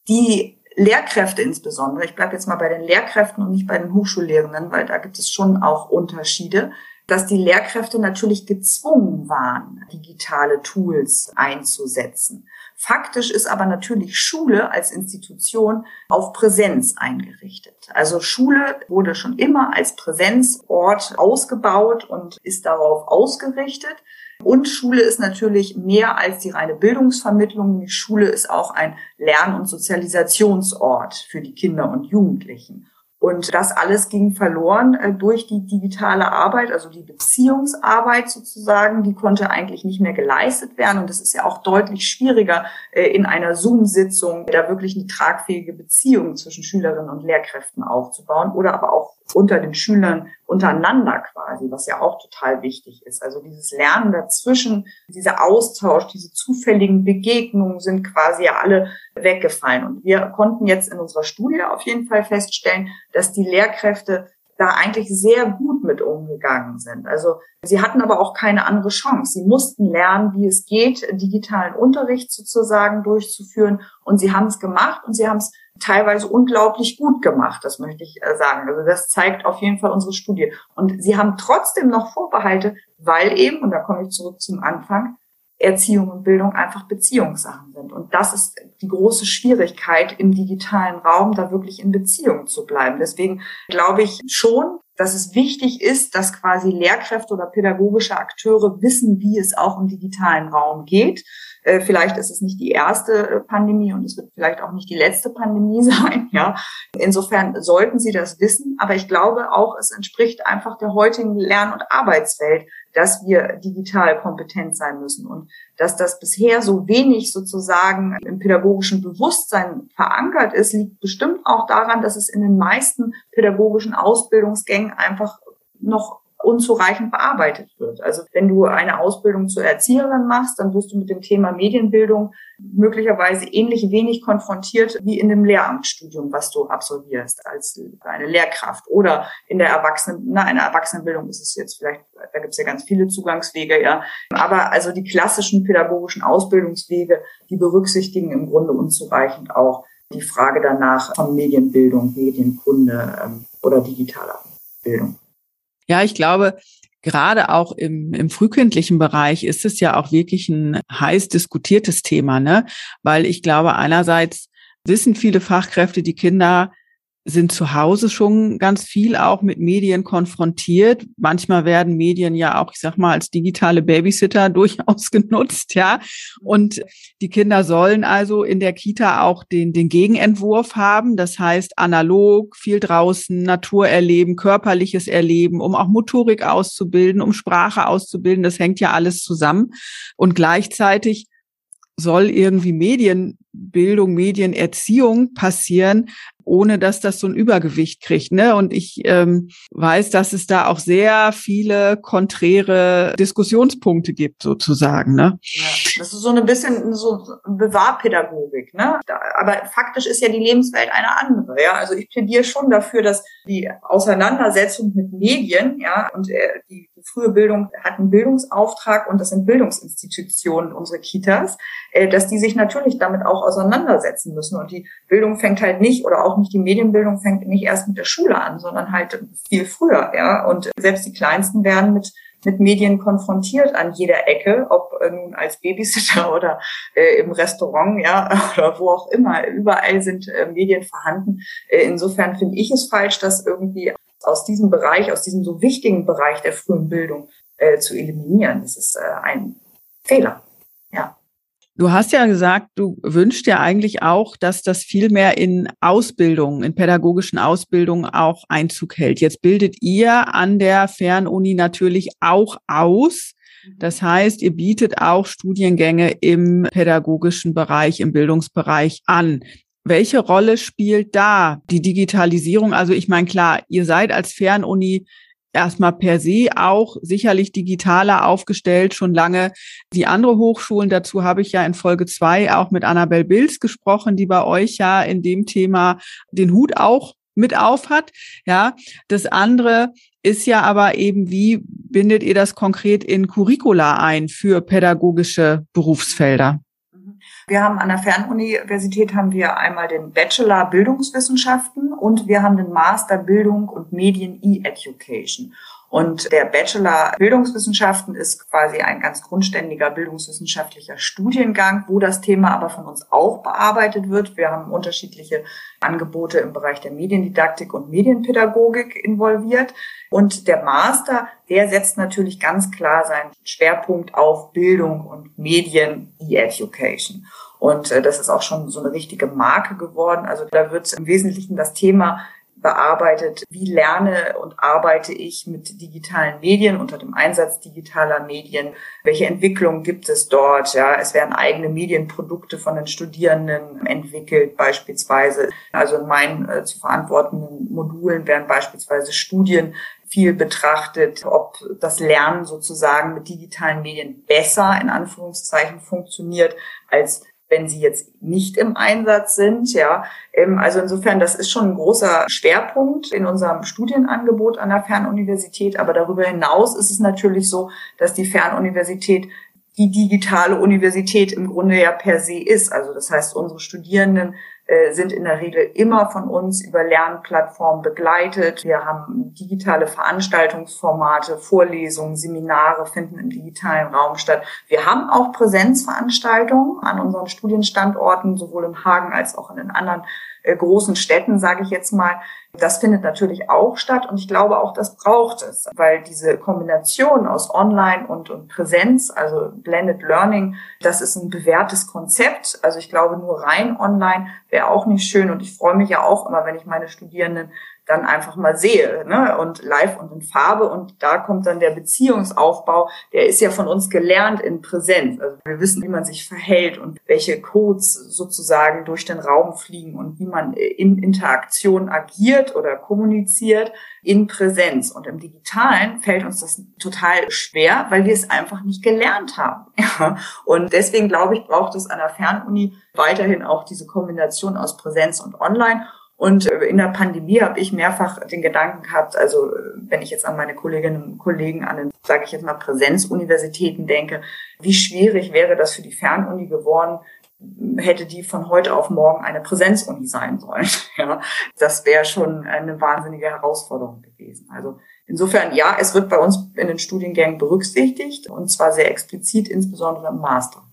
die Lehrkräfte insbesondere, ich bleibe jetzt mal bei den Lehrkräften und nicht bei den Hochschullehrenden, weil da gibt es schon auch Unterschiede, dass die Lehrkräfte natürlich gezwungen waren, digitale Tools einzusetzen. Faktisch ist aber natürlich Schule als Institution auf Präsenz eingerichtet. Also Schule wurde schon immer als Präsenzort ausgebaut und ist darauf ausgerichtet. Und Schule ist natürlich mehr als die reine Bildungsvermittlung. Die Schule ist auch ein Lern- und Sozialisationsort für die Kinder und Jugendlichen. Und das alles ging verloren äh, durch die digitale Arbeit, also die Beziehungsarbeit sozusagen, die konnte eigentlich nicht mehr geleistet werden. Und es ist ja auch deutlich schwieriger, äh, in einer Zoom-Sitzung da wirklich eine tragfähige Beziehung zwischen Schülerinnen und Lehrkräften aufzubauen oder aber auch unter den Schülern untereinander quasi, was ja auch total wichtig ist. Also dieses Lernen dazwischen, dieser Austausch, diese zufälligen Begegnungen sind quasi ja alle weggefallen. Und wir konnten jetzt in unserer Studie auf jeden Fall feststellen, dass die Lehrkräfte da eigentlich sehr gut mit umgegangen sind. Also sie hatten aber auch keine andere Chance. Sie mussten lernen, wie es geht, digitalen Unterricht sozusagen durchzuführen. Und sie haben es gemacht und sie haben es teilweise unglaublich gut gemacht, das möchte ich äh, sagen. Also das zeigt auf jeden Fall unsere Studie. Und sie haben trotzdem noch Vorbehalte, weil eben, und da komme ich zurück zum Anfang, Erziehung und Bildung einfach Beziehungssachen sind. Und das ist die große Schwierigkeit im digitalen Raum, da wirklich in Beziehung zu bleiben. Deswegen glaube ich schon, dass es wichtig ist, dass quasi Lehrkräfte oder pädagogische Akteure wissen, wie es auch im digitalen Raum geht. Äh, vielleicht ist es nicht die erste äh, Pandemie und es wird vielleicht auch nicht die letzte Pandemie sein. Ja, insofern sollten Sie das wissen. Aber ich glaube auch, es entspricht einfach der heutigen Lern- und Arbeitswelt, dass wir digital kompetent sein müssen und dass das bisher so wenig sozusagen im pädagogischen Bewusstsein verankert ist, liegt bestimmt auch daran, dass es in den meisten pädagogischen Ausbildungsgängen einfach noch unzureichend bearbeitet wird. Also wenn du eine Ausbildung zur Erzieherin machst, dann wirst du mit dem Thema Medienbildung möglicherweise ähnlich wenig konfrontiert wie in dem Lehramtsstudium, was du absolvierst als eine Lehrkraft oder in der Erwachsenen, na, in der Erwachsenenbildung ist es jetzt vielleicht, da gibt es ja ganz viele Zugangswege, ja. Aber also die klassischen pädagogischen Ausbildungswege, die berücksichtigen im Grunde unzureichend auch die Frage danach von Medienbildung, Medienkunde ähm, oder digitaler Bildung. Ja, ich glaube, gerade auch im, im frühkindlichen Bereich ist es ja auch wirklich ein heiß diskutiertes Thema, ne? Weil ich glaube, einerseits wissen viele Fachkräfte, die Kinder sind zu Hause schon ganz viel auch mit Medien konfrontiert. Manchmal werden Medien ja auch, ich sag mal, als digitale Babysitter durchaus genutzt, ja. Und die Kinder sollen also in der Kita auch den, den Gegenentwurf haben. Das heißt, analog, viel draußen, Natur erleben, körperliches Erleben, um auch Motorik auszubilden, um Sprache auszubilden. Das hängt ja alles zusammen. Und gleichzeitig soll irgendwie Medienbildung, Medienerziehung passieren, ohne dass das so ein Übergewicht kriegt. Ne? Und ich ähm, weiß, dass es da auch sehr viele konträre Diskussionspunkte gibt, sozusagen. Ne? Ja, das ist so ein bisschen so Bewahrpädagogik. Ne? Aber faktisch ist ja die Lebenswelt eine andere. Ja? Also ich plädiere schon dafür, dass die Auseinandersetzung mit Medien ja, und äh, die frühe Bildung hat einen Bildungsauftrag und das sind Bildungsinstitutionen, unsere Kitas, äh, dass die sich natürlich damit auch auseinandersetzen müssen. Und die Bildung fängt halt nicht oder auch nicht die Medienbildung fängt nicht erst mit der Schule an, sondern halt viel früher, ja. Und selbst die Kleinsten werden mit mit Medien konfrontiert an jeder Ecke, ob äh, nun als Babysitter oder äh, im Restaurant, ja, oder wo auch immer. Überall sind äh, Medien vorhanden. Äh, insofern finde ich es falsch, dass irgendwie aus diesem Bereich, aus diesem so wichtigen Bereich der frühen Bildung äh, zu eliminieren. Das ist äh, ein Fehler. Du hast ja gesagt, du wünschst ja eigentlich auch, dass das viel mehr in Ausbildung, in pädagogischen Ausbildungen auch Einzug hält. Jetzt bildet ihr an der Fernuni natürlich auch aus. Das heißt, ihr bietet auch Studiengänge im pädagogischen Bereich, im Bildungsbereich an. Welche Rolle spielt da die Digitalisierung? Also ich meine, klar, ihr seid als Fernuni erstmal per se auch sicherlich digitaler aufgestellt, schon lange wie andere Hochschulen. Dazu habe ich ja in Folge zwei auch mit Annabel Bills gesprochen, die bei euch ja in dem Thema den Hut auch mit auf hat. Ja, das andere ist ja aber eben, wie bindet ihr das konkret in Curricula ein für pädagogische Berufsfelder? Wir haben an der Fernuniversität haben wir einmal den Bachelor Bildungswissenschaften und wir haben den Master Bildung und Medien E-Education. Und der Bachelor Bildungswissenschaften ist quasi ein ganz grundständiger bildungswissenschaftlicher Studiengang, wo das Thema aber von uns auch bearbeitet wird. Wir haben unterschiedliche Angebote im Bereich der Mediendidaktik und Medienpädagogik involviert. Und der Master, der setzt natürlich ganz klar seinen Schwerpunkt auf Bildung und Medien, E-Education. Und äh, das ist auch schon so eine richtige Marke geworden. Also da wird im Wesentlichen das Thema bearbeitet, wie lerne und arbeite ich mit digitalen Medien unter dem Einsatz digitaler Medien, welche Entwicklungen gibt es dort, ja, es werden eigene Medienprodukte von den Studierenden entwickelt beispielsweise, also in meinen äh, zu verantwortenden Modulen werden beispielsweise Studien viel betrachtet, ob das Lernen sozusagen mit digitalen Medien besser in Anführungszeichen funktioniert als wenn sie jetzt nicht im Einsatz sind. Ja, ähm, also insofern, das ist schon ein großer Schwerpunkt in unserem Studienangebot an der Fernuniversität. Aber darüber hinaus ist es natürlich so, dass die Fernuniversität die digitale Universität im Grunde ja per se ist. Also das heißt, unsere Studierenden sind in der Regel immer von uns über Lernplattformen begleitet. Wir haben digitale Veranstaltungsformate, Vorlesungen, Seminare finden im digitalen Raum statt. Wir haben auch Präsenzveranstaltungen an unseren Studienstandorten, sowohl in Hagen als auch in den anderen äh, großen Städten, sage ich jetzt mal. Das findet natürlich auch statt und ich glaube auch, das braucht es, weil diese Kombination aus Online und, und Präsenz, also Blended Learning, das ist ein bewährtes Konzept. Also ich glaube, nur rein online wäre auch nicht schön und ich freue mich ja auch immer, wenn ich meine Studierenden dann einfach mal sehe, ne? Und live und in Farbe. Und da kommt dann der Beziehungsaufbau, der ist ja von uns gelernt in Präsenz. Also wir wissen, wie man sich verhält und welche Codes sozusagen durch den Raum fliegen und wie man in Interaktion agiert oder kommuniziert in Präsenz. Und im Digitalen fällt uns das total schwer, weil wir es einfach nicht gelernt haben. Und deswegen glaube ich, braucht es an der Fernuni weiterhin auch diese Kombination aus Präsenz und Online. Und in der Pandemie habe ich mehrfach den Gedanken gehabt, also wenn ich jetzt an meine Kolleginnen und Kollegen an den, sage ich jetzt mal, Präsenzuniversitäten denke, wie schwierig wäre das für die Fernuni geworden, hätte die von heute auf morgen eine Präsenzuni sein sollen. Ja, das wäre schon eine wahnsinnige Herausforderung gewesen. Also insofern, ja, es wird bei uns in den Studiengängen berücksichtigt und zwar sehr explizit, insbesondere im Master.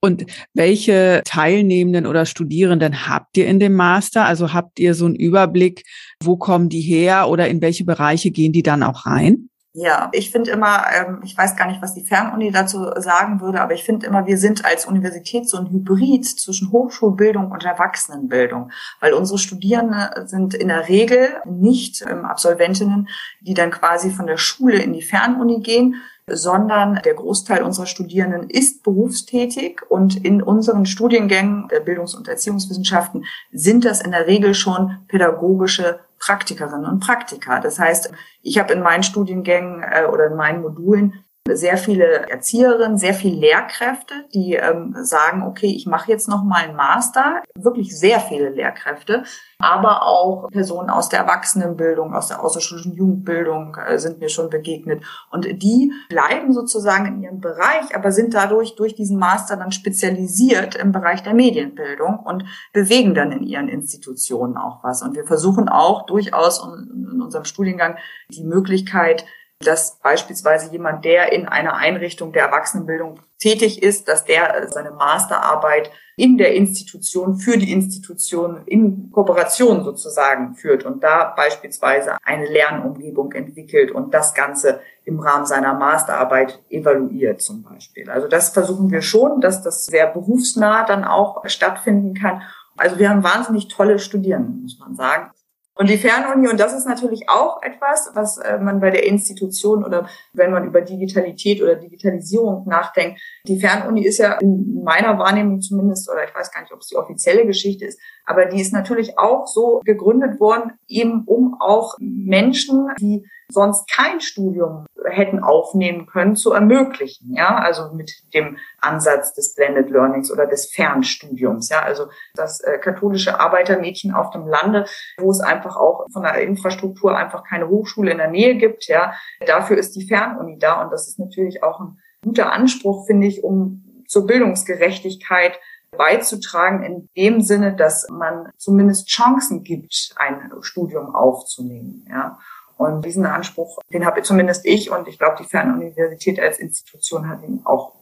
Und welche Teilnehmenden oder Studierenden habt ihr in dem Master? Also habt ihr so einen Überblick, wo kommen die her oder in welche Bereiche gehen die dann auch rein? Ja, ich finde immer, ähm, ich weiß gar nicht, was die Fernuni dazu sagen würde, aber ich finde immer, wir sind als Universität so ein Hybrid zwischen Hochschulbildung und Erwachsenenbildung, weil unsere Studierende sind in der Regel nicht ähm, Absolventinnen, die dann quasi von der Schule in die Fernuni gehen, sondern der Großteil unserer Studierenden ist berufstätig und in unseren Studiengängen der Bildungs- und Erziehungswissenschaften sind das in der Regel schon pädagogische Praktikerinnen und Praktiker. Das heißt, ich habe in meinen Studiengängen äh, oder in meinen Modulen sehr viele Erzieherinnen, sehr viele Lehrkräfte, die ähm, sagen, okay, ich mache jetzt noch mal einen Master, wirklich sehr viele Lehrkräfte, aber auch Personen aus der Erwachsenenbildung, aus der außerschulischen Jugendbildung äh, sind mir schon begegnet. Und die bleiben sozusagen in ihrem Bereich, aber sind dadurch durch diesen Master dann spezialisiert im Bereich der Medienbildung und bewegen dann in ihren Institutionen auch was. Und wir versuchen auch durchaus in unserem Studiengang die Möglichkeit dass beispielsweise jemand, der in einer Einrichtung der Erwachsenenbildung tätig ist, dass der äh, seine Masterarbeit in der Institution für die Institution in Kooperation sozusagen führt und da beispielsweise eine Lernumgebung entwickelt und das Ganze im Rahmen seiner Masterarbeit evaluiert zum Beispiel. Also das versuchen wir schon, dass das sehr berufsnah dann auch stattfinden kann. Also wir haben wahnsinnig tolle Studierende, muss man sagen. Und die Fernuni, und das ist natürlich auch etwas, was äh, man bei der Institution oder wenn man über Digitalität oder Digitalisierung nachdenkt, die Fernuni ist ja in meiner Wahrnehmung zumindest, oder ich weiß gar nicht, ob es die offizielle Geschichte ist, aber die ist natürlich auch so gegründet worden, eben um auch Menschen, die sonst kein Studium hätten aufnehmen können, zu ermöglichen. Ja, also mit dem Ansatz des Blended Learnings oder des Fernstudiums. Ja, also das äh, katholische Arbeitermädchen auf dem Lande, wo es einfach auch von der Infrastruktur einfach keine Hochschule in der Nähe gibt. Ja, dafür ist die Fernuni da und das ist natürlich auch ein guter Anspruch, finde ich, um zur Bildungsgerechtigkeit beizutragen in dem Sinne, dass man zumindest Chancen gibt, ein Studium aufzunehmen. Ja. Und diesen Anspruch, den habe zumindest ich und ich glaube, die Fernuniversität als Institution hat ihn auch.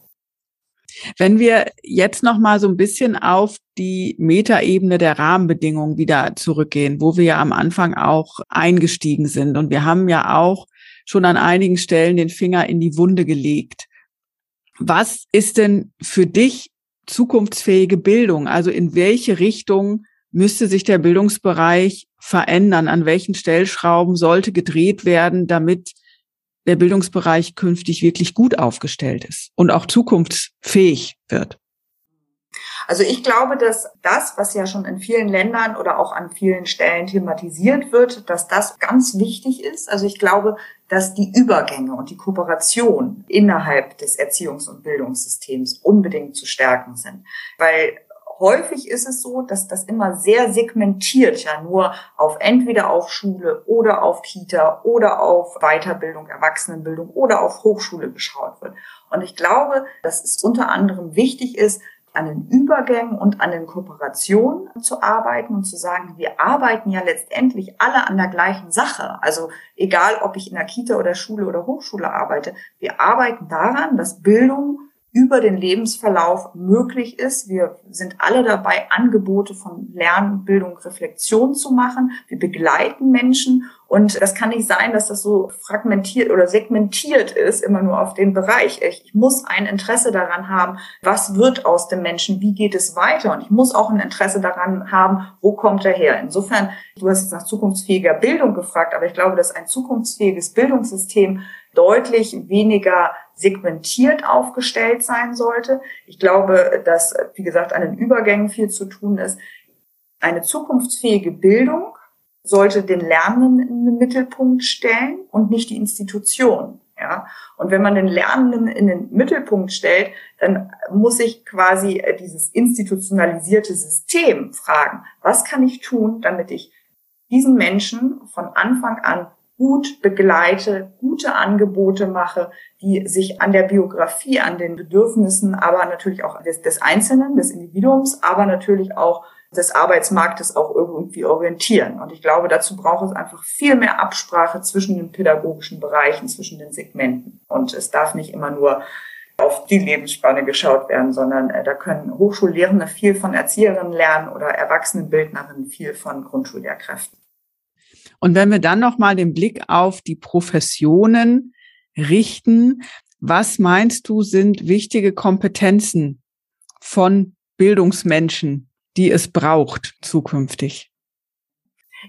Wenn wir jetzt noch mal so ein bisschen auf die Metaebene der Rahmenbedingungen wieder zurückgehen, wo wir ja am Anfang auch eingestiegen sind und wir haben ja auch schon an einigen Stellen den Finger in die Wunde gelegt. Was ist denn für dich zukunftsfähige Bildung? Also in welche Richtung müsste sich der Bildungsbereich verändern? An welchen Stellschrauben sollte gedreht werden, damit der Bildungsbereich künftig wirklich gut aufgestellt ist und auch zukunftsfähig wird? Also ich glaube, dass das, was ja schon in vielen Ländern oder auch an vielen Stellen thematisiert wird, dass das ganz wichtig ist. Also ich glaube, dass die Übergänge und die Kooperation innerhalb des Erziehungs- und Bildungssystems unbedingt zu stärken sind. Weil häufig ist es so, dass das immer sehr segmentiert ja nur auf entweder auf Schule oder auf Kita oder auf Weiterbildung, Erwachsenenbildung oder auf Hochschule geschaut wird. Und ich glaube, dass es unter anderem wichtig ist, an den Übergängen und an den Kooperationen zu arbeiten und zu sagen, wir arbeiten ja letztendlich alle an der gleichen Sache. Also egal, ob ich in der Kita oder Schule oder Hochschule arbeite, wir arbeiten daran, dass Bildung über den Lebensverlauf möglich ist. Wir sind alle dabei, Angebote von Lernen, Bildung, Reflexion zu machen. Wir begleiten Menschen und das kann nicht sein, dass das so fragmentiert oder segmentiert ist, immer nur auf den Bereich. Ich muss ein Interesse daran haben, was wird aus dem Menschen, wie geht es weiter und ich muss auch ein Interesse daran haben, wo kommt er her. Insofern, du hast jetzt nach zukunftsfähiger Bildung gefragt, aber ich glaube, dass ein zukunftsfähiges Bildungssystem deutlich weniger segmentiert aufgestellt sein sollte. Ich glaube, dass, wie gesagt, an den Übergängen viel zu tun ist. Eine zukunftsfähige Bildung sollte den Lernenden in den Mittelpunkt stellen und nicht die Institution. Ja, und wenn man den Lernenden in den Mittelpunkt stellt, dann muss ich quasi dieses institutionalisierte System fragen, was kann ich tun, damit ich diesen Menschen von Anfang an gut begleite, gute Angebote mache, die sich an der Biografie, an den Bedürfnissen, aber natürlich auch des, des Einzelnen, des Individuums, aber natürlich auch des Arbeitsmarktes auch irgendwie orientieren. Und ich glaube, dazu braucht es einfach viel mehr Absprache zwischen den pädagogischen Bereichen, zwischen den Segmenten. Und es darf nicht immer nur auf die Lebensspanne geschaut werden, sondern äh, da können Hochschullehrende viel von Erzieherinnen lernen oder Erwachsenenbildnerinnen viel von Grundschullehrkräften. Und wenn wir dann nochmal den Blick auf die Professionen richten, was meinst du sind wichtige Kompetenzen von Bildungsmenschen, die es braucht zukünftig?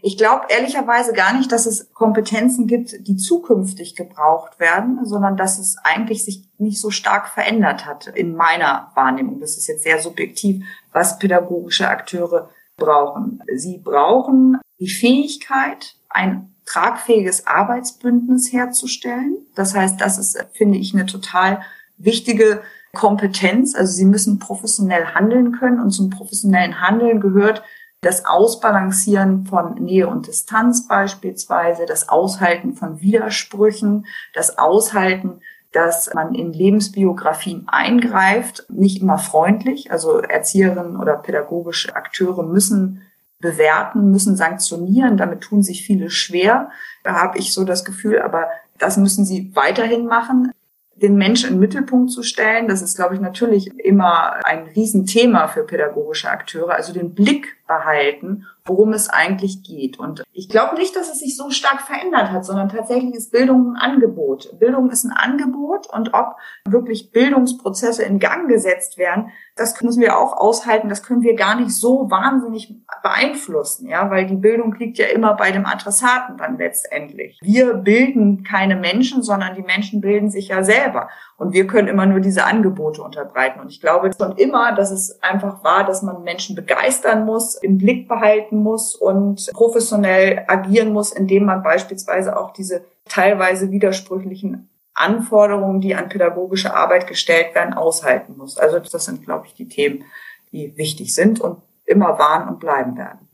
Ich glaube ehrlicherweise gar nicht, dass es Kompetenzen gibt, die zukünftig gebraucht werden, sondern dass es eigentlich sich nicht so stark verändert hat in meiner Wahrnehmung. Das ist jetzt sehr subjektiv, was pädagogische Akteure brauchen. Sie brauchen die Fähigkeit, ein tragfähiges Arbeitsbündnis herzustellen. Das heißt, das ist, finde ich, eine total wichtige Kompetenz. Also sie müssen professionell handeln können und zum professionellen Handeln gehört das Ausbalancieren von Nähe und Distanz beispielsweise, das Aushalten von Widersprüchen, das Aushalten, dass man in Lebensbiografien eingreift, nicht immer freundlich. Also Erzieherinnen oder pädagogische Akteure müssen bewerten, müssen sanktionieren. Damit tun sich viele schwer. Da habe ich so das Gefühl, aber das müssen sie weiterhin machen den Menschen im Mittelpunkt zu stellen. Das ist, glaube ich, natürlich immer ein Riesenthema für pädagogische Akteure. Also den Blick behalten, worum es eigentlich geht. Und ich glaube nicht, dass es sich so stark verändert hat, sondern tatsächlich ist Bildung ein Angebot. Bildung ist ein Angebot und ob wirklich Bildungsprozesse in Gang gesetzt werden, das müssen wir auch aushalten. Das können wir gar nicht so wahnsinnig beeinflussen, ja, weil die Bildung liegt ja immer bei dem Adressaten dann letztendlich. Wir bilden keine Menschen, sondern die Menschen bilden sich ja selber. Und wir können immer nur diese Angebote unterbreiten. Und ich glaube schon immer, dass es einfach war, dass man Menschen begeistern muss, im Blick behalten muss und professionell agieren muss, indem man beispielsweise auch diese teilweise widersprüchlichen Anforderungen, die an pädagogische Arbeit gestellt werden, aushalten muss. Also das sind, glaube ich, die Themen, die wichtig sind und immer waren und bleiben werden.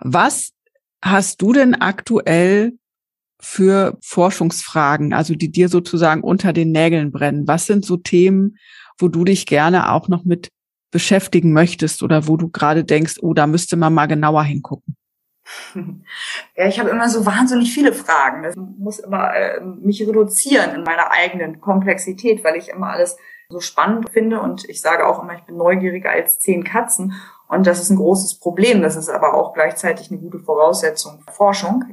Was hast du denn aktuell für Forschungsfragen, also die dir sozusagen unter den Nägeln brennen? Was sind so Themen, wo du dich gerne auch noch mit beschäftigen möchtest oder wo du gerade denkst, oh, da müsste man mal genauer hingucken? Ja, ich habe immer so wahnsinnig viele Fragen. Das muss immer äh, mich reduzieren in meiner eigenen Komplexität, weil ich immer alles so spannend finde und ich sage auch immer, ich bin neugieriger als zehn Katzen und das ist ein großes Problem. Das ist aber auch gleichzeitig eine gute Voraussetzung für Forschung.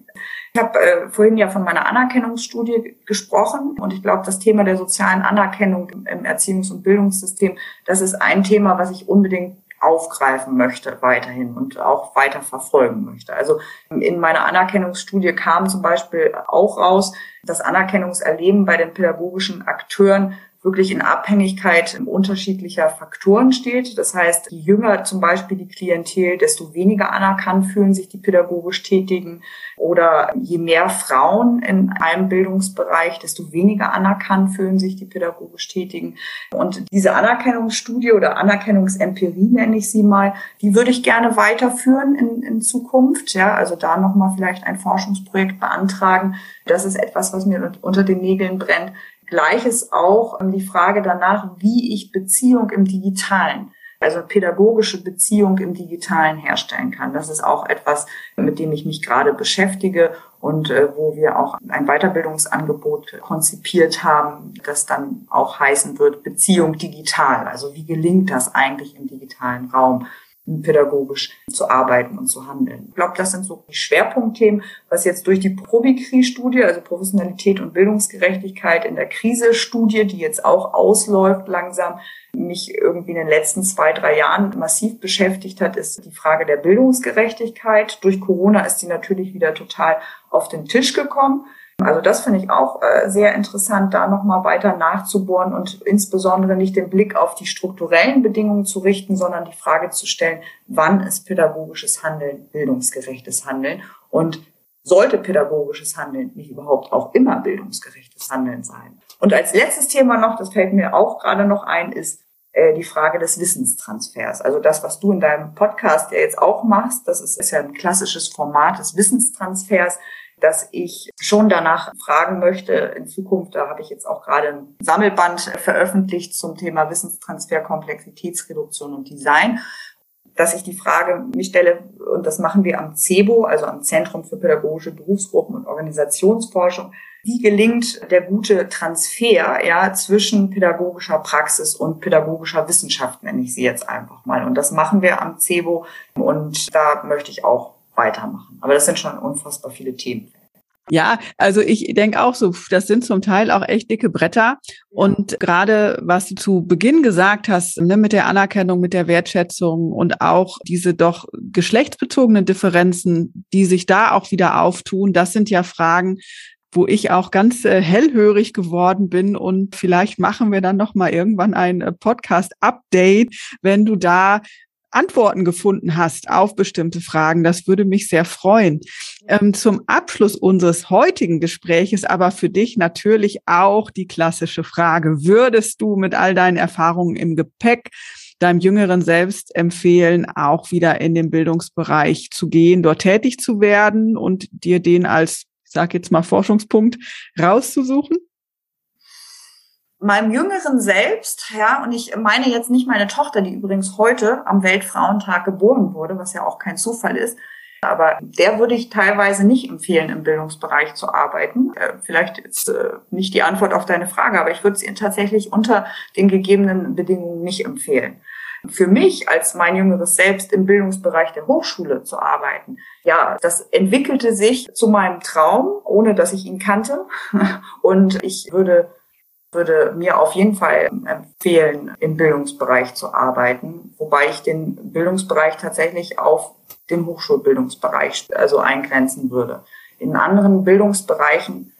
Ich habe äh, vorhin ja von meiner Anerkennungsstudie gesprochen und ich glaube, das Thema der sozialen Anerkennung im, Erziehungs- und Bildungssystem, das ist ein Thema, was ich unbedingt aufgreifen möchte weiterhin und auch weiter verfolgen möchte. Also in meiner Anerkennungsstudie kam zum Beispiel auch raus, das Anerkennungserleben bei den pädagogischen Akteuren wirklich in Abhängigkeit unterschiedlicher Faktoren steht. Das heißt, je jünger zum Beispiel die Klientel, desto weniger anerkannt fühlen sich die pädagogisch Tätigen. Oder je mehr Frauen in einem Bildungsbereich, desto weniger anerkannt fühlen sich die pädagogisch Tätigen. Und diese Anerkennungsstudie oder Anerkennungsempirie nenne ich sie mal, die würde ich gerne weiterführen in, in Zukunft. Ja, also da nochmal vielleicht ein Forschungsprojekt beantragen. Das ist etwas, was mir unter den Nägeln brennt. Gleiches auch die Frage danach, wie ich Beziehung im Digitalen, also pädagogische Beziehung im Digitalen herstellen kann. Das ist auch etwas, mit dem ich mich gerade beschäftige und äh, wo wir auch ein Weiterbildungsangebot konzipiert haben, das dann auch heißen wird Beziehung digital. Also wie gelingt das eigentlich im digitalen Raum? Pädagogisch zu arbeiten und zu handeln. Ich glaube, das sind so die Schwerpunktthemen, was jetzt durch die Probikri-Studie, also Professionalität und Bildungsgerechtigkeit in der Krise-Studie, die jetzt auch ausläuft langsam, mich irgendwie in den letzten zwei, drei Jahren massiv beschäftigt hat, ist die Frage der Bildungsgerechtigkeit. Durch Corona ist die natürlich wieder total auf den Tisch gekommen. Also das finde ich auch äh, sehr interessant, da nochmal weiter nachzubohren und insbesondere nicht den Blick auf die strukturellen Bedingungen zu richten, sondern die Frage zu stellen, wann ist pädagogisches Handeln bildungsgerechtes Handeln und sollte pädagogisches Handeln nicht überhaupt auch immer bildungsgerechtes Handeln sein? Und als letztes Thema noch, das fällt mir auch gerade noch ein, ist äh, die Frage des Wissenstransfers. Also das, was du in deinem Podcast ja jetzt auch machst, das ist, ist ja ein klassisches Format des Wissenstransfers dass ich schon danach fragen möchte in Zukunft, da habe ich jetzt auch gerade ein Sammelband veröffentlicht zum Thema Wissenstransfer, Komplexitätsreduktion und Design, dass ich die Frage mich stelle, und das machen wir am CEBO, also am Zentrum für pädagogische Berufsgruppen und Organisationsforschung, wie gelingt der gute Transfer ja, zwischen pädagogischer Praxis und pädagogischer Wissenschaft, nenne ich sie jetzt einfach mal. Und das machen wir am CEBO und da möchte ich auch weitermachen. Aber das sind schon unfassbar viele Themen. Ja, also ich denke auch so, das sind zum Teil auch echt dicke Bretter. Und gerade was du zu Beginn gesagt hast, ne, mit der Anerkennung, mit der Wertschätzung und auch diese doch geschlechtsbezogenen Differenzen, die sich da auch wieder auftun, das sind ja Fragen, wo ich auch ganz äh, hellhörig geworden bin und vielleicht machen wir dann noch mal irgendwann ein äh, Podcast Update, wenn du da Antworten gefunden hast auf bestimmte Fragen. Das würde mich sehr freuen. Ähm, zum Abschluss unseres heutigen Gespräches aber für dich natürlich auch die klassische Frage. Würdest du mit all deinen Erfahrungen im Gepäck deinem jüngeren Selbst empfehlen, auch wieder in den Bildungsbereich zu gehen, dort tätig zu werden und dir den als, ich sag jetzt mal, Forschungspunkt rauszusuchen? Meinem jüngeren Selbst, ja, und ich meine jetzt nicht meine Tochter, die übrigens heute am Weltfrauentag geboren wurde, was ja auch kein Zufall ist, aber der würde ich teilweise nicht empfehlen, im Bildungsbereich zu arbeiten. Äh, vielleicht ist äh, nicht die Antwort auf deine Frage, aber ich würde es tatsächlich unter den gegebenen Bedingungen nicht empfehlen. Für mich als mein jüngeres Selbst im Bildungsbereich der Hochschule zu arbeiten, ja, das entwickelte sich zu meinem Traum, ohne dass ich ihn kannte. Und ich würde würde mir auf jeden Fall empfehlen, im Bildungsbereich zu arbeiten, wobei ich den Bildungsbereich tatsächlich auf den Hochschulbildungsbereich also eingrenzen würde. In anderen Bildungsbereichen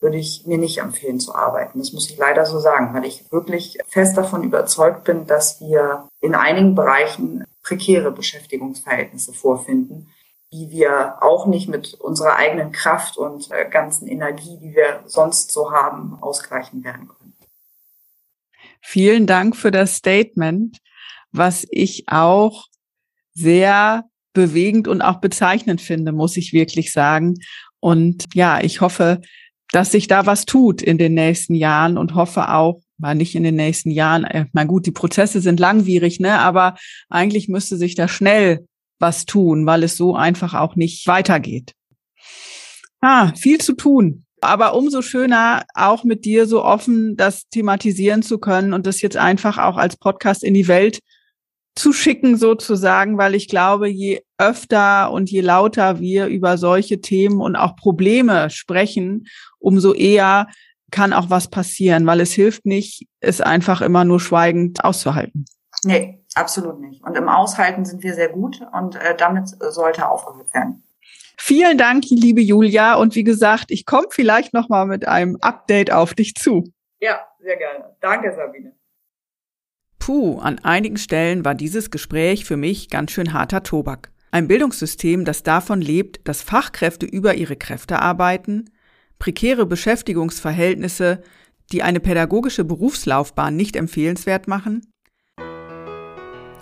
würde ich mir nicht empfehlen zu arbeiten. Das muss ich leider so sagen, weil ich wirklich fest davon überzeugt bin, dass wir in einigen Bereichen prekäre Beschäftigungsverhältnisse vorfinden, die wir auch nicht mit unserer eigenen Kraft und äh, ganzen Energie, die wir sonst so haben, ausgleichen werden können. Vielen Dank für das Statement, was ich auch sehr bewegend und auch bezeichnend finde, muss ich wirklich sagen. Und ja, ich hoffe, dass sich da was tut in den nächsten Jahren und hoffe auch, mal nicht in den nächsten Jahren, äh, na gut, die Prozesse sind langwierig, ne, aber eigentlich müsste sich da schnell was tun, weil es so einfach auch nicht weitergeht. Ah, viel zu tun. Aber umso schöner, auch mit dir so offen das thematisieren zu können und das jetzt einfach auch als Podcast in die Welt zu schicken sozusagen, weil ich glaube, je öfter und je lauter wir über solche Themen und auch Probleme sprechen, umso eher kann auch was passieren, weil es hilft nicht, es einfach immer nur schweigend auszuhalten. Nee, Absolut nicht. Und im Aushalten sind wir sehr gut und äh, damit sollte aufgehört werden. Vielen Dank, liebe Julia. Und wie gesagt, ich komme vielleicht noch mal mit einem Update auf dich zu. Ja, sehr gerne. Danke, Sabine. Puh, an einigen Stellen war dieses Gespräch für mich ganz schön harter Tobak. Ein Bildungssystem, das davon lebt, dass Fachkräfte über ihre Kräfte arbeiten, prekäre Beschäftigungsverhältnisse, die eine pädagogische Berufslaufbahn nicht empfehlenswert machen,